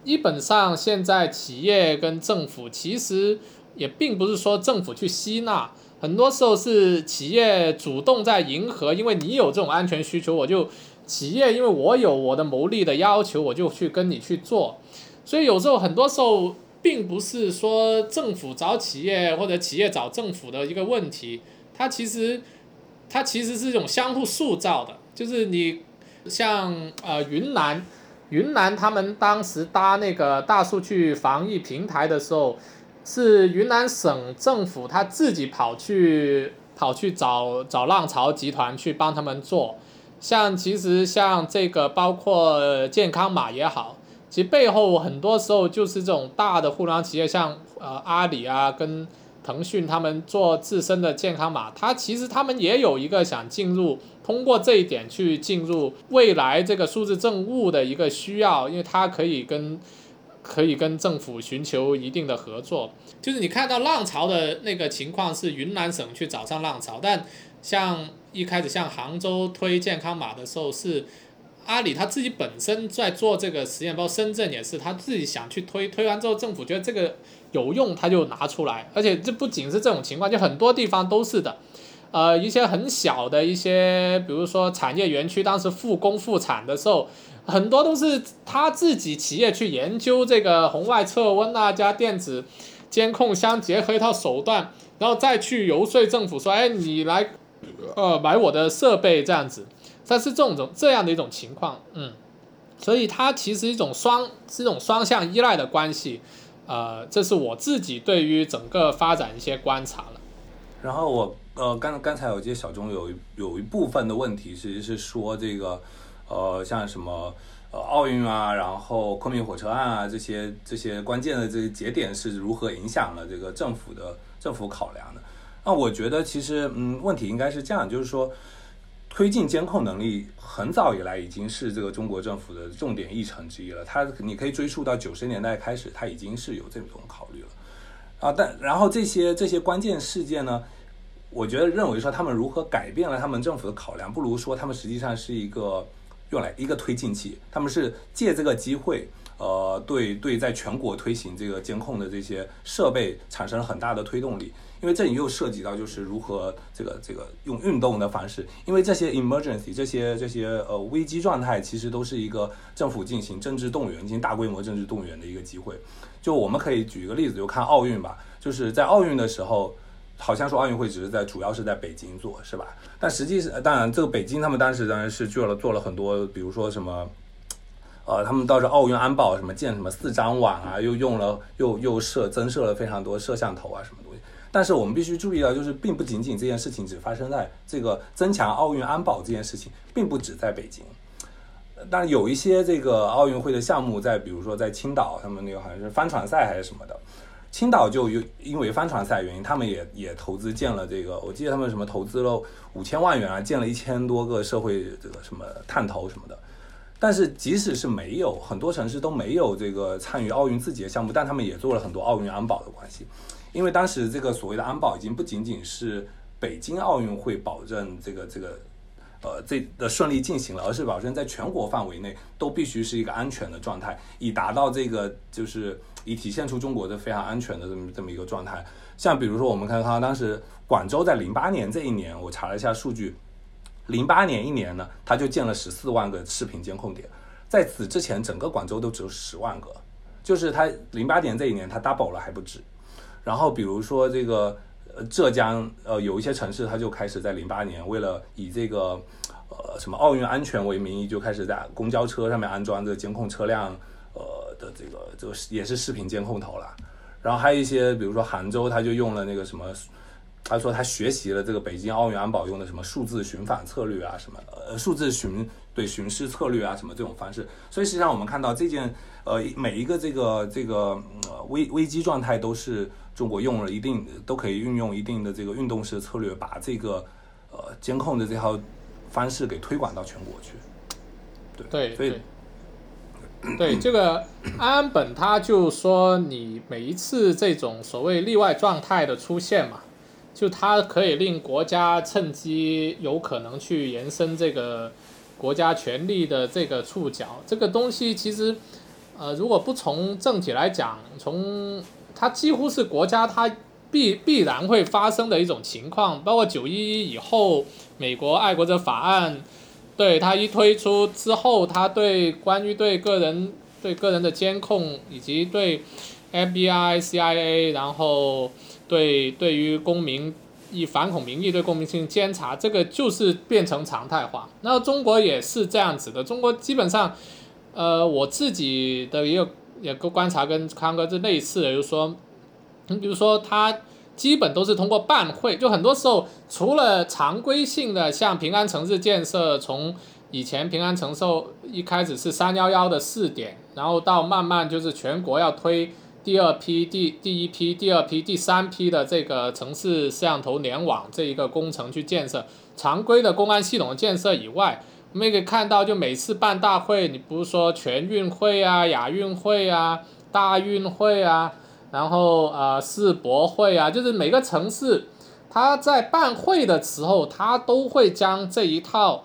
基本上现在企业跟政府其实也并不是说政府去吸纳，很多时候是企业主动在迎合，因为你有这种安全需求，我就企业因为我有我的牟利的要求，我就去跟你去做。所以有时候很多时候。并不是说政府找企业或者企业找政府的一个问题，它其实，它其实是一种相互塑造的。就是你像呃云南，云南他们当时搭那个大数据防疫平台的时候，是云南省政府他自己跑去跑去找找浪潮集团去帮他们做。像其实像这个包括健康码也好。其实背后很多时候就是这种大的互联网企业，像呃阿里啊，跟腾讯他们做自身的健康码，它其实他们也有一个想进入，通过这一点去进入未来这个数字政务的一个需要，因为它可以跟可以跟政府寻求一定的合作。就是你看到浪潮的那个情况是云南省去找上浪潮，但像一开始像杭州推健康码的时候是。阿里他自己本身在做这个实验，包括深圳也是，他自己想去推，推完之后政府觉得这个有用，他就拿出来。而且这不仅是这种情况，就很多地方都是的。呃，一些很小的一些，比如说产业园区，当时复工复产的时候，很多都是他自己企业去研究这个红外测温啊，加电子监控相结合一套手段，然后再去游说政府说，哎，你来，呃，买我的设备这样子。但是这种种这样的一种情况，嗯，所以它其实一种双是一种双向依赖的关系，呃，这是我自己对于整个发展一些观察了。然后我呃刚刚才我记得小钟有有一部分的问题，其实是说这个呃像什么呃奥运啊，然后昆明火车案啊这些这些关键的这些节点是如何影响了这个政府的政府考量的？那我觉得其实嗯问题应该是这样，就是说。推进监控能力很早以来已经是这个中国政府的重点议程之一了。它你可以追溯到九十年代开始，它已经是有这种考虑了啊。但然后这些这些关键事件呢，我觉得认为说他们如何改变了他们政府的考量，不如说他们实际上是一个用来一个推进器，他们是借这个机会，呃，对对，在全国推行这个监控的这些设备产生了很大的推动力。因为这里又涉及到就是如何这个这个用运动的方式，因为这些 emergency 这些这些呃危机状态，其实都是一个政府进行政治动员、进行大规模政治动员的一个机会。就我们可以举一个例子，就看奥运吧。就是在奥运的时候，好像说奥运会只是在主要是在北京做，是吧？但实际是，当然这个北京他们当时当然是做了做了很多，比如说什么，呃，他们到时奥运安保什么建什么四张网啊，又用了又又设增设了非常多摄像头啊什么的。但是我们必须注意到，就是并不仅仅这件事情只发生在这个增强奥运安保这件事情，并不止在北京。但有一些这个奥运会的项目在，比如说在青岛，他们那个好像是帆船赛还是什么的，青岛就有因为帆船赛原因，他们也也投资建了这个，我记得他们什么投资了五千万元啊，建了一千多个社会这个什么探头什么的。但是即使是没有，很多城市都没有这个参与奥运自己的项目，但他们也做了很多奥运安保的关系，因为当时这个所谓的安保已经不仅仅是北京奥运会保证这个这个。呃，这的顺利进行了，而是保证在全国范围内都必须是一个安全的状态，以达到这个就是以体现出中国的非常安全的这么这么一个状态。像比如说，我们看看当时广州在零八年这一年，我查了一下数据，零八年一年呢，它就建了十四万个视频监控点，在此之前，整个广州都只有十万个，就是它零八年这一年它 double 了还不止。然后比如说这个。呃浙江呃有一些城市，它就开始在零八年，为了以这个呃什么奥运安全为名义，就开始在公交车上面安装这个监控车辆呃的这个这个也是视频监控头了。然后还有一些，比如说杭州，他就用了那个什么，他说他学习了这个北京奥运安保用的什么数字巡访策略啊，什么呃数字巡对巡视策略啊，什么这种方式。所以实际上我们看到这件呃每一个这个这个呃危危机状态都是。中国用了一定都可以运用一定的这个运动式的策略，把这个呃监控的这套方式给推广到全国去。对，所以对这个安本，他就说你每一次这种所谓例外状态的出现嘛，就它可以令国家趁机有可能去延伸这个国家权力的这个触角。这个东西其实呃，如果不从政体来讲，从它几乎是国家它必必然会发生的一种情况，包括九一一以后，美国爱国者法案，对它一推出之后，它对关于对个人对个人的监控，以及对 FBI、CIA，然后对对于公民以反恐名义对公民进行监察，这个就是变成常态化。那中国也是这样子的，中国基本上，呃，我自己的一个。也个观察跟康哥是类似的，就是说，你比如说，他基本都是通过办会，就很多时候除了常规性的，像平安城市建设，从以前平安城市一开始是三幺幺的试点，然后到慢慢就是全国要推第二批、第第一批、第二批、第三批的这个城市摄像头联网这一个工程去建设，常规的公安系统的建设以外。我们也可以看到，就每次办大会，你不是说全运会啊、亚运会啊、大运会啊，然后呃世博会啊，就是每个城市，它在办会的时候，它都会将这一套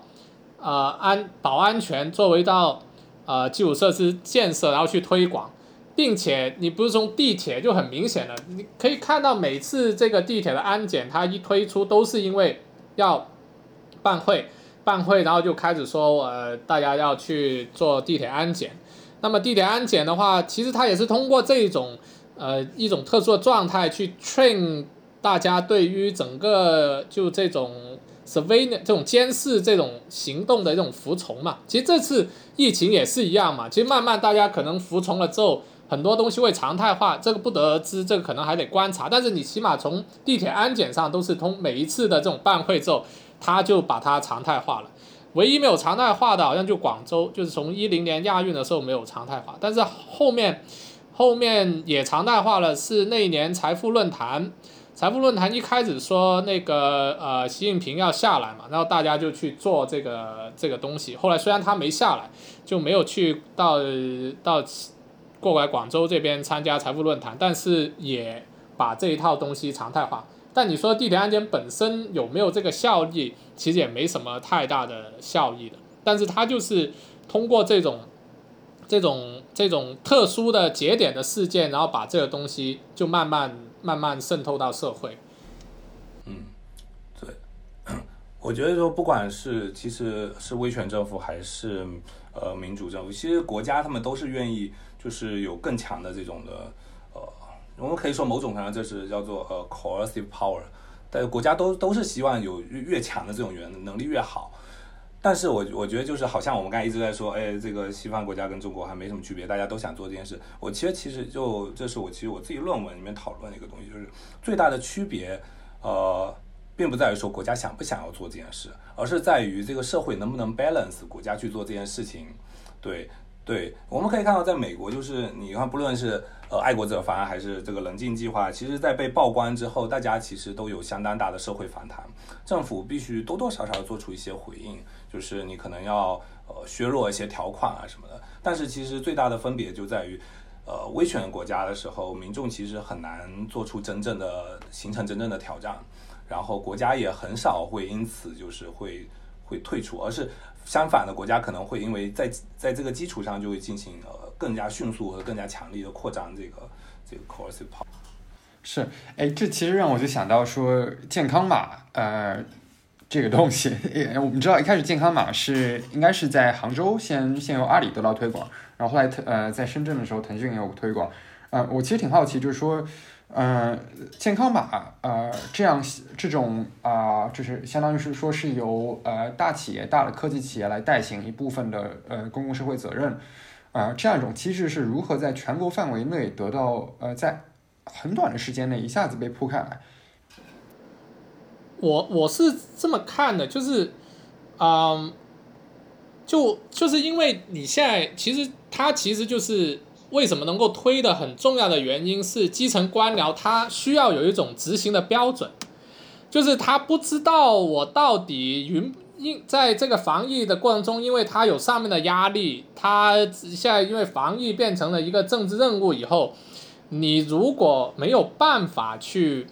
呃安保安全作为一道呃基础设施建设，然后去推广，并且你不是从地铁就很明显了，你可以看到每次这个地铁的安检，它一推出都是因为要办会。办会，然后就开始说，呃，大家要去做地铁安检。那么地铁安检的话，其实它也是通过这种，呃，一种特殊的状态去 train 大家对于整个就这种 surveillance 这种监视这种行动的这种服从嘛。其实这次疫情也是一样嘛。其实慢慢大家可能服从了之后，很多东西会常态化，这个不得而知，这个可能还得观察。但是你起码从地铁安检上都是通每一次的这种办会之后。他就把它常态化了，唯一没有常态化的，好像就广州，就是从一零年亚运的时候没有常态化，但是后面后面也常态化了，是那一年财富论坛，财富论坛一开始说那个呃习近平要下来嘛，然后大家就去做这个这个东西，后来虽然他没下来，就没有去到到过来广州这边参加财富论坛，但是也把这一套东西常态化。但你说地铁安检本身有没有这个效益，其实也没什么太大的效益的。但是它就是通过这种、这种、这种特殊的节点的事件，然后把这个东西就慢慢、慢慢渗透到社会。嗯，对，*clears throat* 我觉得说不管是其实是威权政府还是呃民主政府，其实国家他们都是愿意就是有更强的这种的。我们可以说某种程度上这是叫做呃 coercive power，但是国家都都是希望有越强的这种原能力越好。但是我我觉得就是好像我们刚才一直在说，哎，这个西方国家跟中国还没什么区别，大家都想做这件事。我其实其实就这是我其实我自己论文里面讨论的一个东西，就是最大的区别，呃，并不在于说国家想不想要做这件事，而是在于这个社会能不能 balance 国家去做这件事情。对，对，我们可以看到，在美国，就是你看，不论是呃爱国者法案还是这个冷静计划，其实在被曝光之后，大家其实都有相当大的社会反弹，政府必须多多少少做出一些回应，就是你可能要呃削弱一些条款啊什么的。但是其实最大的分别就在于。呃，威权国家的时候，民众其实很难做出真正的形成真正的挑战，然后国家也很少会因此就是会会退出，而是相反的，国家可能会因为在在这个基础上就会进行呃更加迅速和更加强力的扩张这个这个 coercive power。是，哎，这其实让我就想到说健康码，呃，这个东西，我们知道一开始健康码是应该是在杭州先先由阿里得到推广。然后后来，呃，在深圳的时候，腾讯也有推广。呃，我其实挺好奇，就是说，呃，健康码，呃，这样这种啊，就是相当于是说是由呃大企业、大的科技企业来代行一部分的呃公共社会责任，啊，这样一种机制是如何在全国范围内得到呃在很短的时间内一下子被铺开来？我我是这么看的，就是，嗯。就就是因为你现在其实它其实就是为什么能够推的很重要的原因是基层官僚他需要有一种执行的标准，就是他不知道我到底云因在这个防疫的过程中，因为他有上面的压力，他现在因为防疫变成了一个政治任务以后，你如果没有办法去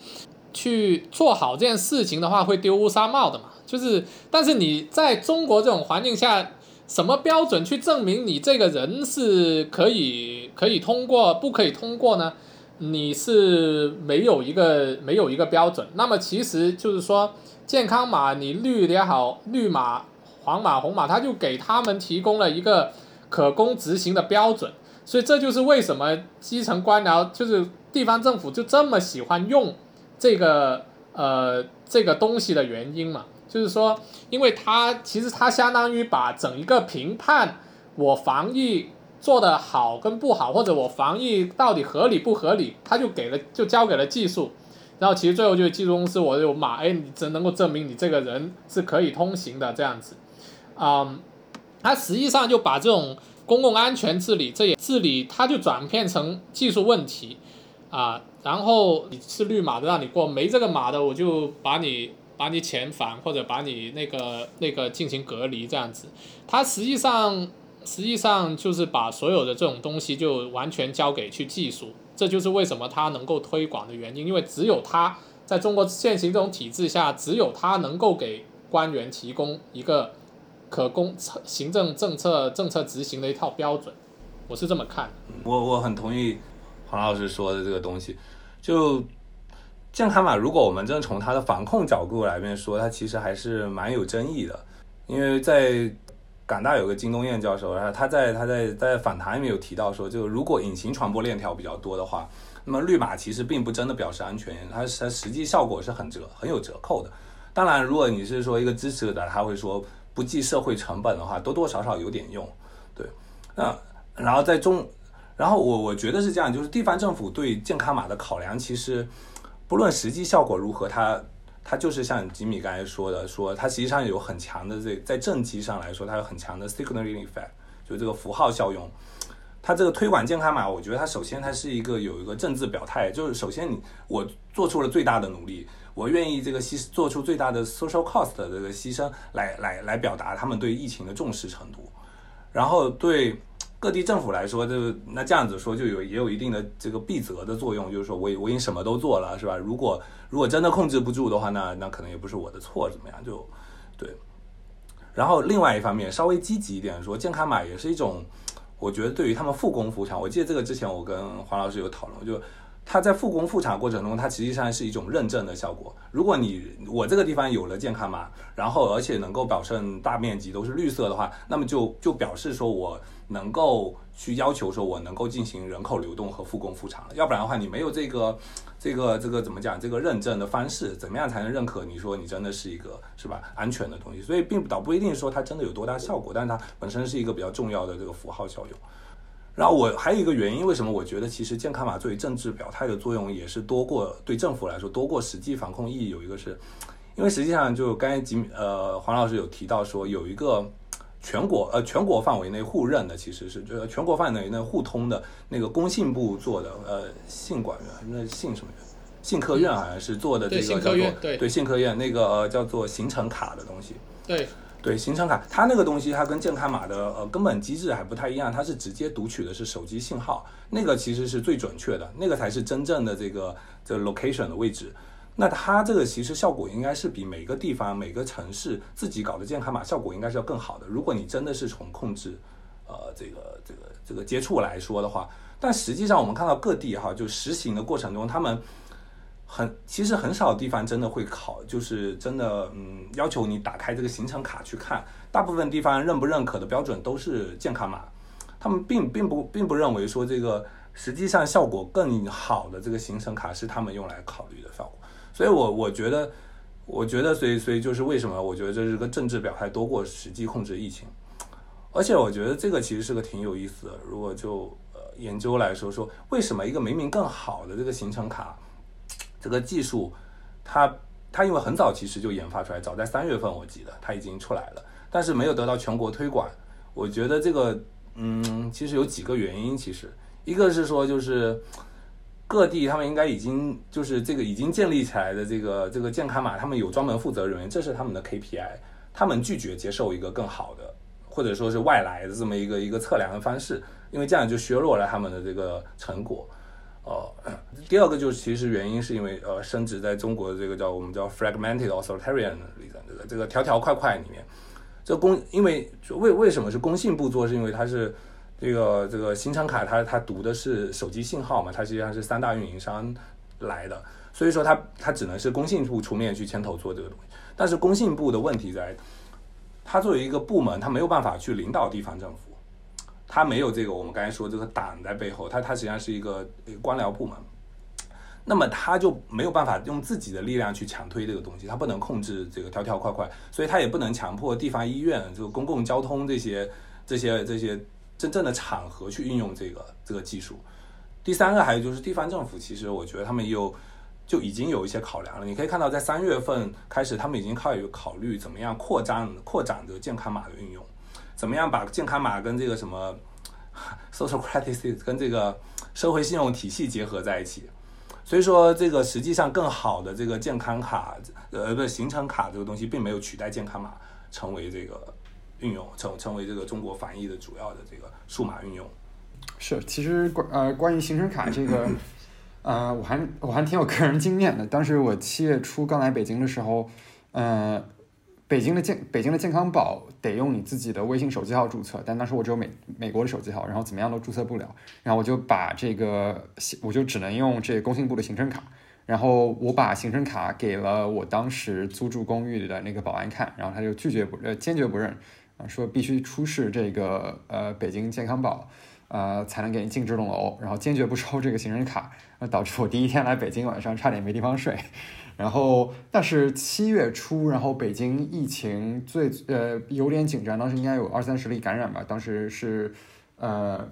去做好这件事情的话，会丢乌纱帽的嘛。就是但是你在中国这种环境下。什么标准去证明你这个人是可以可以通过，不可以通过呢？你是没有一个没有一个标准。那么其实就是说，健康码你绿的也好，绿码、黄码、红码，它就给他们提供了一个可供执行的标准。所以这就是为什么基层官僚就是地方政府就这么喜欢用这个呃这个东西的原因嘛。就是说，因为它其实它相当于把整一个评判我防疫做得好跟不好，或者我防疫到底合理不合理，它就给了就交给了技术，然后其实最后就是技术公司我有码，哎，你只能够证明你这个人是可以通行的这样子，嗯，它实际上就把这种公共安全治理这也治理，它就转变成技术问题啊，然后你是绿码的让你过，没这个码的我就把你。把你遣返或者把你那个那个进行隔离这样子，它实际上实际上就是把所有的这种东西就完全交给去技术，这就是为什么它能够推广的原因，因为只有它在中国现行这种体制下，只有它能够给官员提供一个可供行政政策政策执行的一套标准，我是这么看。我我很同意黄老师说的这个东西，就。健康码，如果我们真的从它的防控角度来面说，它其实还是蛮有争议的。因为在港大有个金东彦教授，然后他在他在在访谈里面有提到说，就如果隐形传播链条比较多的话，那么绿码其实并不真的表示安全，它它实际效果是很折很有折扣的。当然，如果你是说一个支持者，他会说不计社会成本的话，多多少少有点用。对，那然后在中，然后我我觉得是这样，就是地方政府对健康码的考量其实。不论实际效果如何，它它就是像吉米刚才说的，说它实际上有很强的这在政绩上来说，它有很强的 signaling effect，就这个符号效用。它这个推广健康码，我觉得它首先它是一个有一个政治表态，就是首先你我做出了最大的努力，我愿意这个牺做出最大的 social cost 的这个牺牲来来来表达他们对疫情的重视程度，然后对。各地政府来说，就是那这样子说，就有也有一定的这个避责的作用，就是说我我已经什么都做了，是吧？如果如果真的控制不住的话，那那可能也不是我的错，怎么样？就对。然后另外一方面，稍微积极一点说，健康码也是一种，我觉得对于他们复工复产，我记得这个之前我跟黄老师有讨论，就。它在复工复产过程中，它实际上是一种认证的效果。如果你我这个地方有了健康码，然后而且能够保证大面积都是绿色的话，那么就就表示说我能够去要求说我能够进行人口流动和复工复产了。要不然的话，你没有这个这个这个怎么讲这个认证的方式，怎么样才能认可你说你真的是一个是吧安全的东西？所以并不倒不一定说它真的有多大效果，但是它本身是一个比较重要的这个符号效用。然后我还有一个原因，为什么我觉得其实健康码作为政治表态的作用也是多过对政府来说多过实际防控意义？有一个是，因为实际上就刚才吉呃黄老师有提到说有一个全国呃全国范围内互认的，其实是就全国范围内互通的那个工信部做的呃信管员那信什么院信科院好像是做的这个叫做对信科院那个叫做行程卡的东西。对，对行程卡，它那个东西它跟健康码的呃根本机制还不太一样，它是直接读取的是手机信号，那个其实是最准确的，那个才是真正的这个这个 location 的位置。那它这个其实效果应该是比每个地方每个城市自己搞的健康码效果应该是要更好的。如果你真的是从控制呃这个这个这个接触来说的话，但实际上我们看到各地哈就实行的过程中，他们很其实很少地方真的会考，就是真的嗯要求你打开这个行程卡去看，大部分地方认不认可的标准都是健康码，他们并并不并不认为说这个实际上效果更好的这个行程卡是他们用来考虑的效果，所以我我觉得我觉得所以所以就是为什么我觉得这是个政治表态多过实际控制疫情，而且我觉得这个其实是个挺有意思的，如果就呃研究来说说为什么一个明明更好的这个行程卡。这个技术，它它因为很早其实就研发出来，早在三月份我记得它已经出来了，但是没有得到全国推广。我觉得这个，嗯，其实有几个原因。其实一个是说，就是各地他们应该已经就是这个已经建立起来的这个这个健康码，他们有专门负责人员，这是他们的 KPI，他们拒绝接受一个更好的或者说是外来的这么一个一个测量的方式，因为这样就削弱了他们的这个成果。哦，*coughs* 第二个就是其实原因是因为呃，升值在中国的这个叫我们叫 fragmented authoritarian 里的这个这个条条块块里面，这公因为为为什么是工信部做？是因为它是这个这个行程卡，它它读的是手机信号嘛，它实际上是三大运营商来的，所以说它它只能是工信部出面去牵头做这个东西。但是工信部的问题在，它作为一个部门，它没有办法去领导地方政府。他没有这个我们刚才说这个党在背后，他他实际上是一个官僚部门，那么他就没有办法用自己的力量去强推这个东西，他不能控制这个条条块块，所以他也不能强迫地方医院、就公共交通这些这些这些真正的场合去运用这个这个技术。第三个还有就是地方政府，其实我觉得他们有就已经有一些考量了。你可以看到，在三月份开始，他们已经开始考虑怎么样扩张扩展这个健康码的运用。怎么样把健康码跟这个什么 *laughs* social credit *laughs* 跟这个社会信用体系结合在一起？所以说，这个实际上更好的这个健康卡，呃，不是行程卡这个东西，并没有取代健康码成为这个运用，成成为这个中国防疫的主要的这个数码运用。是，其实关呃关于行程卡这个，*laughs* 呃，我还我还挺有个人经验的。当时我七月初刚来北京的时候，呃。北京的健北京的健康宝得用你自己的微信手机号注册，但当时我只有美美国的手机号，然后怎么样都注册不了，然后我就把这个我就只能用这个工信部的行程卡，然后我把行程卡给了我当时租住公寓的那个保安看，然后他就拒绝不呃坚决不认，说必须出示这个呃北京健康宝呃才能给你进这栋楼，然后坚决不收这个行程卡，导致我第一天来北京晚上差点没地方睡。然后，但是七月初，然后北京疫情最呃有点紧张，当时应该有二三十例感染吧。当时是呃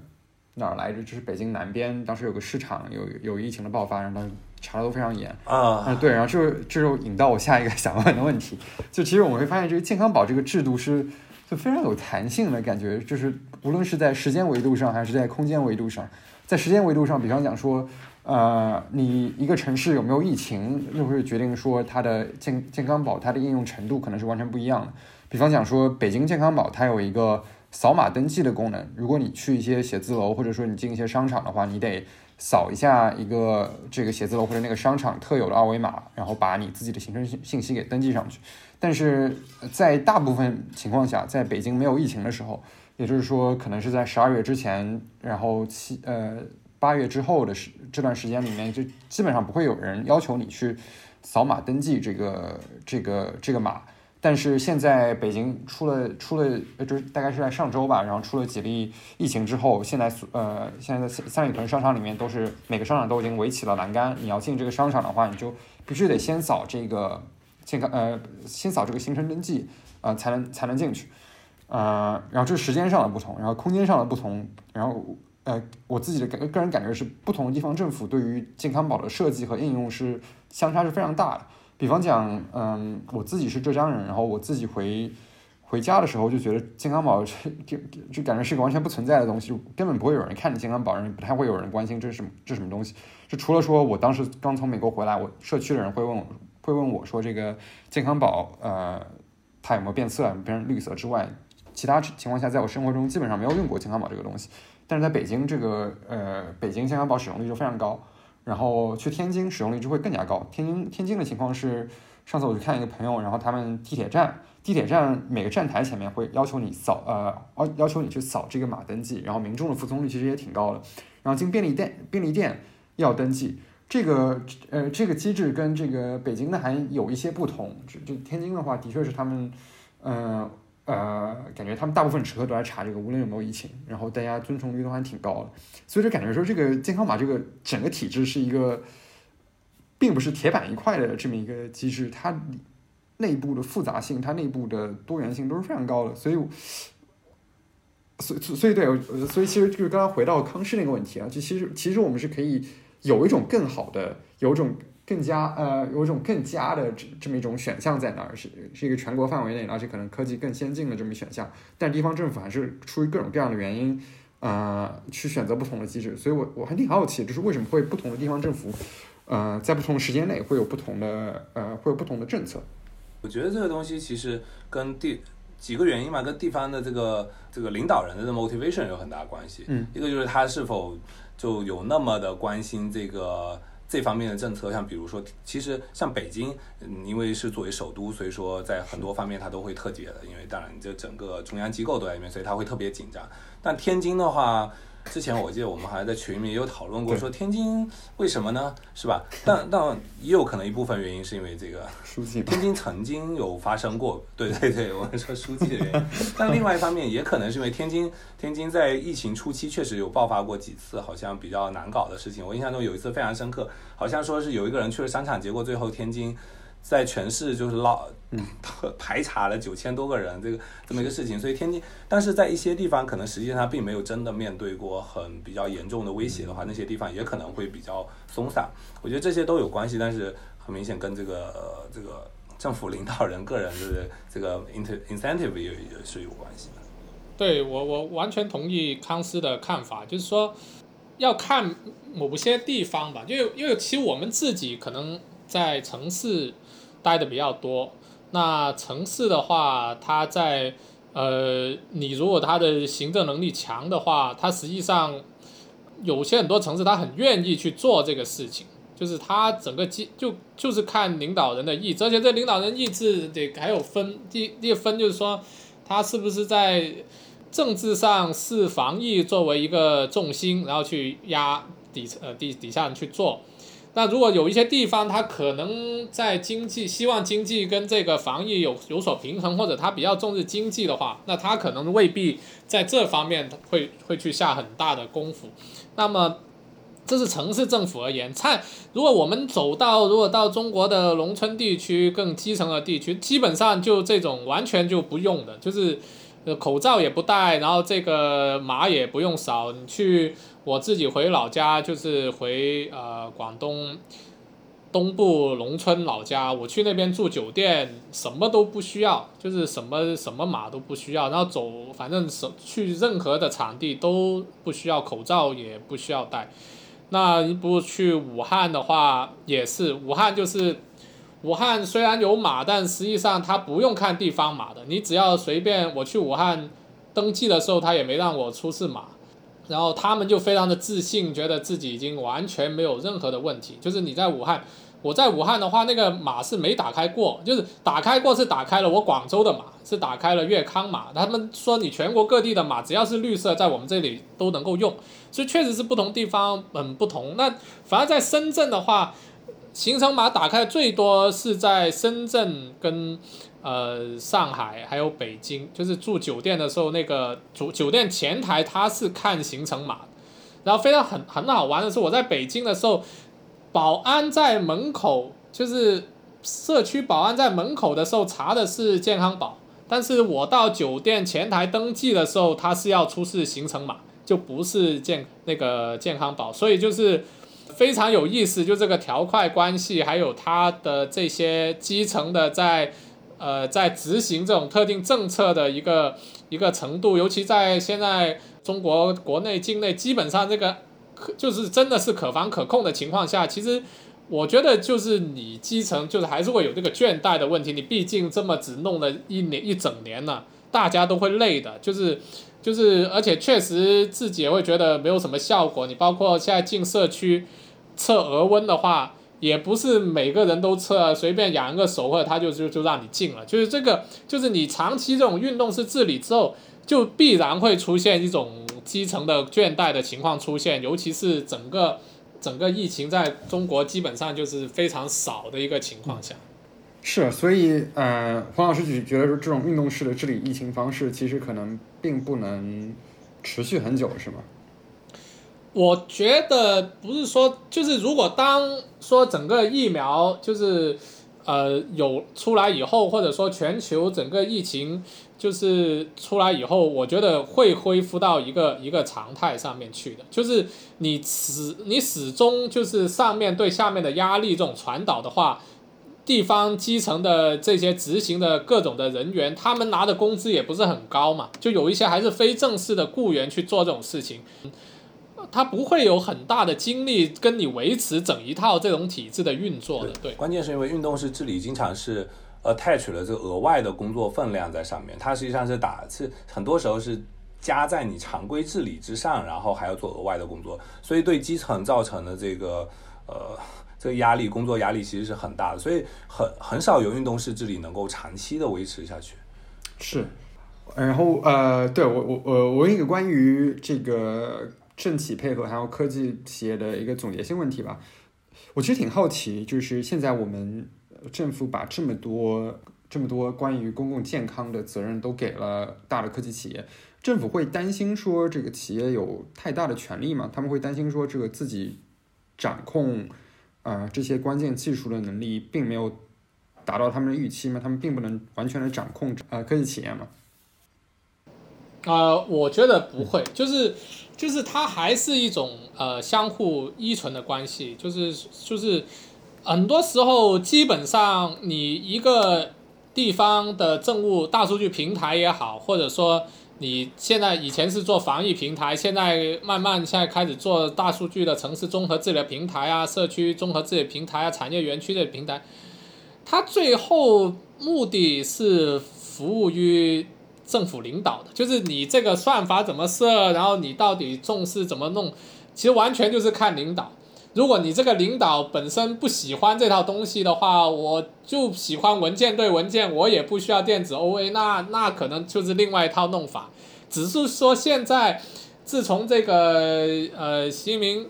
哪儿来着？就是北京南边，当时有个市场有有疫情的爆发，然后查的都非常严啊。对，然后就这就引到我下一个 *laughs* 想问的问题，就其实我们会发现这个健康宝这个制度是就非常有弹性的感觉，就是无论是在时间维度上还是在空间维度上，在时间维度上，比方讲说。呃，你一个城市有没有疫情，就会决定说它的健健康宝它的应用程度可能是完全不一样的。比方讲说，北京健康宝它有一个扫码登记的功能，如果你去一些写字楼或者说你进一些商场的话，你得扫一下一个这个写字楼或者那个商场特有的二维码，然后把你自己的行程信信息给登记上去。但是在大部分情况下，在北京没有疫情的时候，也就是说可能是在十二月之前，然后七呃。八月之后的时这段时间里面，就基本上不会有人要求你去扫码登记这个这个这个码。但是现在北京出了出了，就是大概是在上周吧，然后出了几例疫情之后，现在呃现在在三里屯商场里面都是每个商场都已经围起了栏杆，你要进这个商场的话，你就必须得先扫这个健康呃先扫这个行程登记啊才能才能进去啊。然后这是时间上的不同，然后空间上的不同，然后。呃，我自己的感个人感觉是，不同的地方政府对于健康宝的设计和应用是相差是非常大的。比方讲，嗯，我自己是浙江人，然后我自己回回家的时候就觉得健康宝这就就感觉是个完全不存在的东西，根本不会有人看你健康宝，人不太会有人关心这是什么这什么东西。就除了说我当时刚从美国回来，我社区的人会问我会问我说这个健康宝呃它有没有变色，变成绿色之外，其他情况下在我生活中基本上没有用过健康宝这个东西。但是在北京这个呃北京健康宝使用率就非常高。然后去天津使用率就会更加高。天津天津的情况是，上次我去看一个朋友，然后他们地铁站地铁站每个站台前面会要求你扫呃要要求你去扫这个码登记，然后民众的服从率其实也挺高的。然后进便利店便利店要登记，这个呃这个机制跟这个北京的还有一些不同。这这天津的话，的确是他们嗯。呃，感觉他们大部分时刻都在查这个，无论有没有疫情，然后大家遵从率都还挺高的，所以就感觉说这个健康码这个整个体制是一个，并不是铁板一块的这么一个机制，它内部的复杂性、它内部的多元性都是非常高的，所以，所以所以对，所以其实就是刚刚回到康师那个问题啊，就其实其实我们是可以有一种更好的，有一种。更加呃，有一种更加的这这么一种选项在那儿，是是一个全国范围内，而且可能科技更先进的这么一选项，但地方政府还是出于各种各样的原因，呃，去选择不同的机制，所以我我还挺好奇，就是为什么会不同的地方政府，呃，在不同的时间内会有不同的呃，会有不同的政策。我觉得这个东西其实跟地几个原因嘛，跟地方的这个这个领导人的 motivation 有很大关系。嗯，一个就是他是否就有那么的关心这个。这方面的政策，像比如说，其实像北京，嗯，因为是作为首都，所以说在很多方面它都会特别的，因为当然这整个中央机构都在里面，所以它会特别紧张。但天津的话。之前我记得我们好像在群里面也有讨论过，说天津为什么呢？是吧？*laughs* 但但也有可能一部分原因是因为这个书记，天津曾经有发生过，对对对，我们说书记的原因。*laughs* 但另外一方面也可能是因为天津天津在疫情初期确实有爆发过几次好像比较难搞的事情。我印象中有一次非常深刻，好像说是有一个人去了商场，结果最后天津。在全市就是捞，嗯，*laughs* 排查了九千多个人，这个这么一个事情，所以天津，但是在一些地方可能实际上他并没有真的面对过很比较严重的威胁的话，那些地方也可能会比较松散。我觉得这些都有关系，但是很明显跟这个呃这个政府领导人个人 *laughs* 的这个 incentive 也也是有关系的。对我我完全同意康斯的看法，就是说要看某些地方吧，因为因为其实我们自己可能在城市。待的比较多，那城市的话，它在呃，你如果它的行政能力强的话，它实际上有些很多城市，它很愿意去做这个事情，就是它整个机就就是看领导人的意志，而且这领导人意志得还有分，第第一分就是说，他是不是在政治上视防疫作为一个重心，然后去压底层呃底底下人去做。那如果有一些地方，它可能在经济希望经济跟这个防疫有有所平衡，或者它比较重视经济的话，那它可能未必在这方面会会去下很大的功夫。那么，这是城市政府而言。看，如果我们走到如果到中国的农村地区更基层的地区，基本上就这种完全就不用的，就是口罩也不戴，然后这个码也不用扫，你去。我自己回老家就是回呃广东东部农村老家，我去那边住酒店，什么都不需要，就是什么什么码都不需要，然后走反正是去任何的场地都不需要口罩，也不需要戴。那不去武汉的话也是，武汉就是武汉虽然有码，但实际上它不用看地方码的，你只要随便我去武汉登记的时候，他也没让我出示码。然后他们就非常的自信，觉得自己已经完全没有任何的问题。就是你在武汉，我在武汉的话，那个码是没打开过，就是打开过是打开了我广州的码，是打开了粤康码。他们说你全国各地的码只要是绿色，在我们这里都能够用，所以确实是不同地方很不同。那反而在深圳的话，行程码打开最多是在深圳跟。呃，上海还有北京，就是住酒店的时候，那个主酒店前台他是看行程码，然后非常很很好玩的是，我在北京的时候，保安在门口，就是社区保安在门口的时候查的是健康宝，但是我到酒店前台登记的时候，他是要出示行程码，就不是健那个健康宝，所以就是非常有意思，就这个条块关系，还有它的这些基层的在，呃，在执行这种特定政策的一个一个程度，尤其在现在中国国内境内，基本上这个可就是真的是可防可控的情况下，其实我觉得就是你基层就是还是会有这个倦怠的问题，你毕竟这么只弄了一年一整年了，大家都会累的，就是。就是，而且确实自己也会觉得没有什么效果。你包括现在进社区测额温的话，也不是每个人都测，随便扬一个手或者他就就就让你进了。就是这个，就是你长期这种运动式治理之后，就必然会出现一种基层的倦怠的情况出现，尤其是整个整个疫情在中国基本上就是非常少的一个情况下。是，所以呃，黄老师就觉得说这种运动式的治理疫情方式，其实可能并不能持续很久，是吗？我觉得不是说，就是如果当说整个疫苗就是呃有出来以后，或者说全球整个疫情就是出来以后，我觉得会恢复到一个一个常态上面去的。就是你始你始终就是上面对下面的压力这种传导的话，地方基层的这些执行的各种的人员，他们拿的工资也不是很高嘛，就有一些还是非正式的雇员去做这种事情。他不会有很大的精力跟你维持整一套这种体制的运作的，对。关键是因为运动式治理经常是 attach 了这个额外的工作分量在上面，它实际上是打是很多时候是加在你常规治理之上，然后还要做额外的工作，所以对基层造成的这个呃这个压力，工作压力其实是很大的，所以很很少有运动式治理能够长期的维持下去。是，然后呃，对我我我我问一个关于这个。政企配合还有科技企业的一个总结性问题吧，我其实挺好奇，就是现在我们政府把这么多这么多关于公共健康的责任都给了大的科技企业，政府会担心说这个企业有太大的权利吗？他们会担心说这个自己掌控啊这些关键技术的能力并没有达到他们的预期吗？他们并不能完全的掌控啊科技企业吗？啊，我觉得不会，就是。就是它还是一种呃相互依存的关系，就是就是很多时候基本上你一个地方的政务大数据平台也好，或者说你现在以前是做防疫平台，现在慢慢现在开始做大数据的城市综合治理平台啊、社区综合治理平台啊、产业园区的平台，它最后目的是服务于。政府领导的，就是你这个算法怎么设，然后你到底重视怎么弄，其实完全就是看领导。如果你这个领导本身不喜欢这套东西的话，我就喜欢文件对文件，我也不需要电子 OA，那那可能就是另外一套弄法。只是说现在，自从这个呃习近平。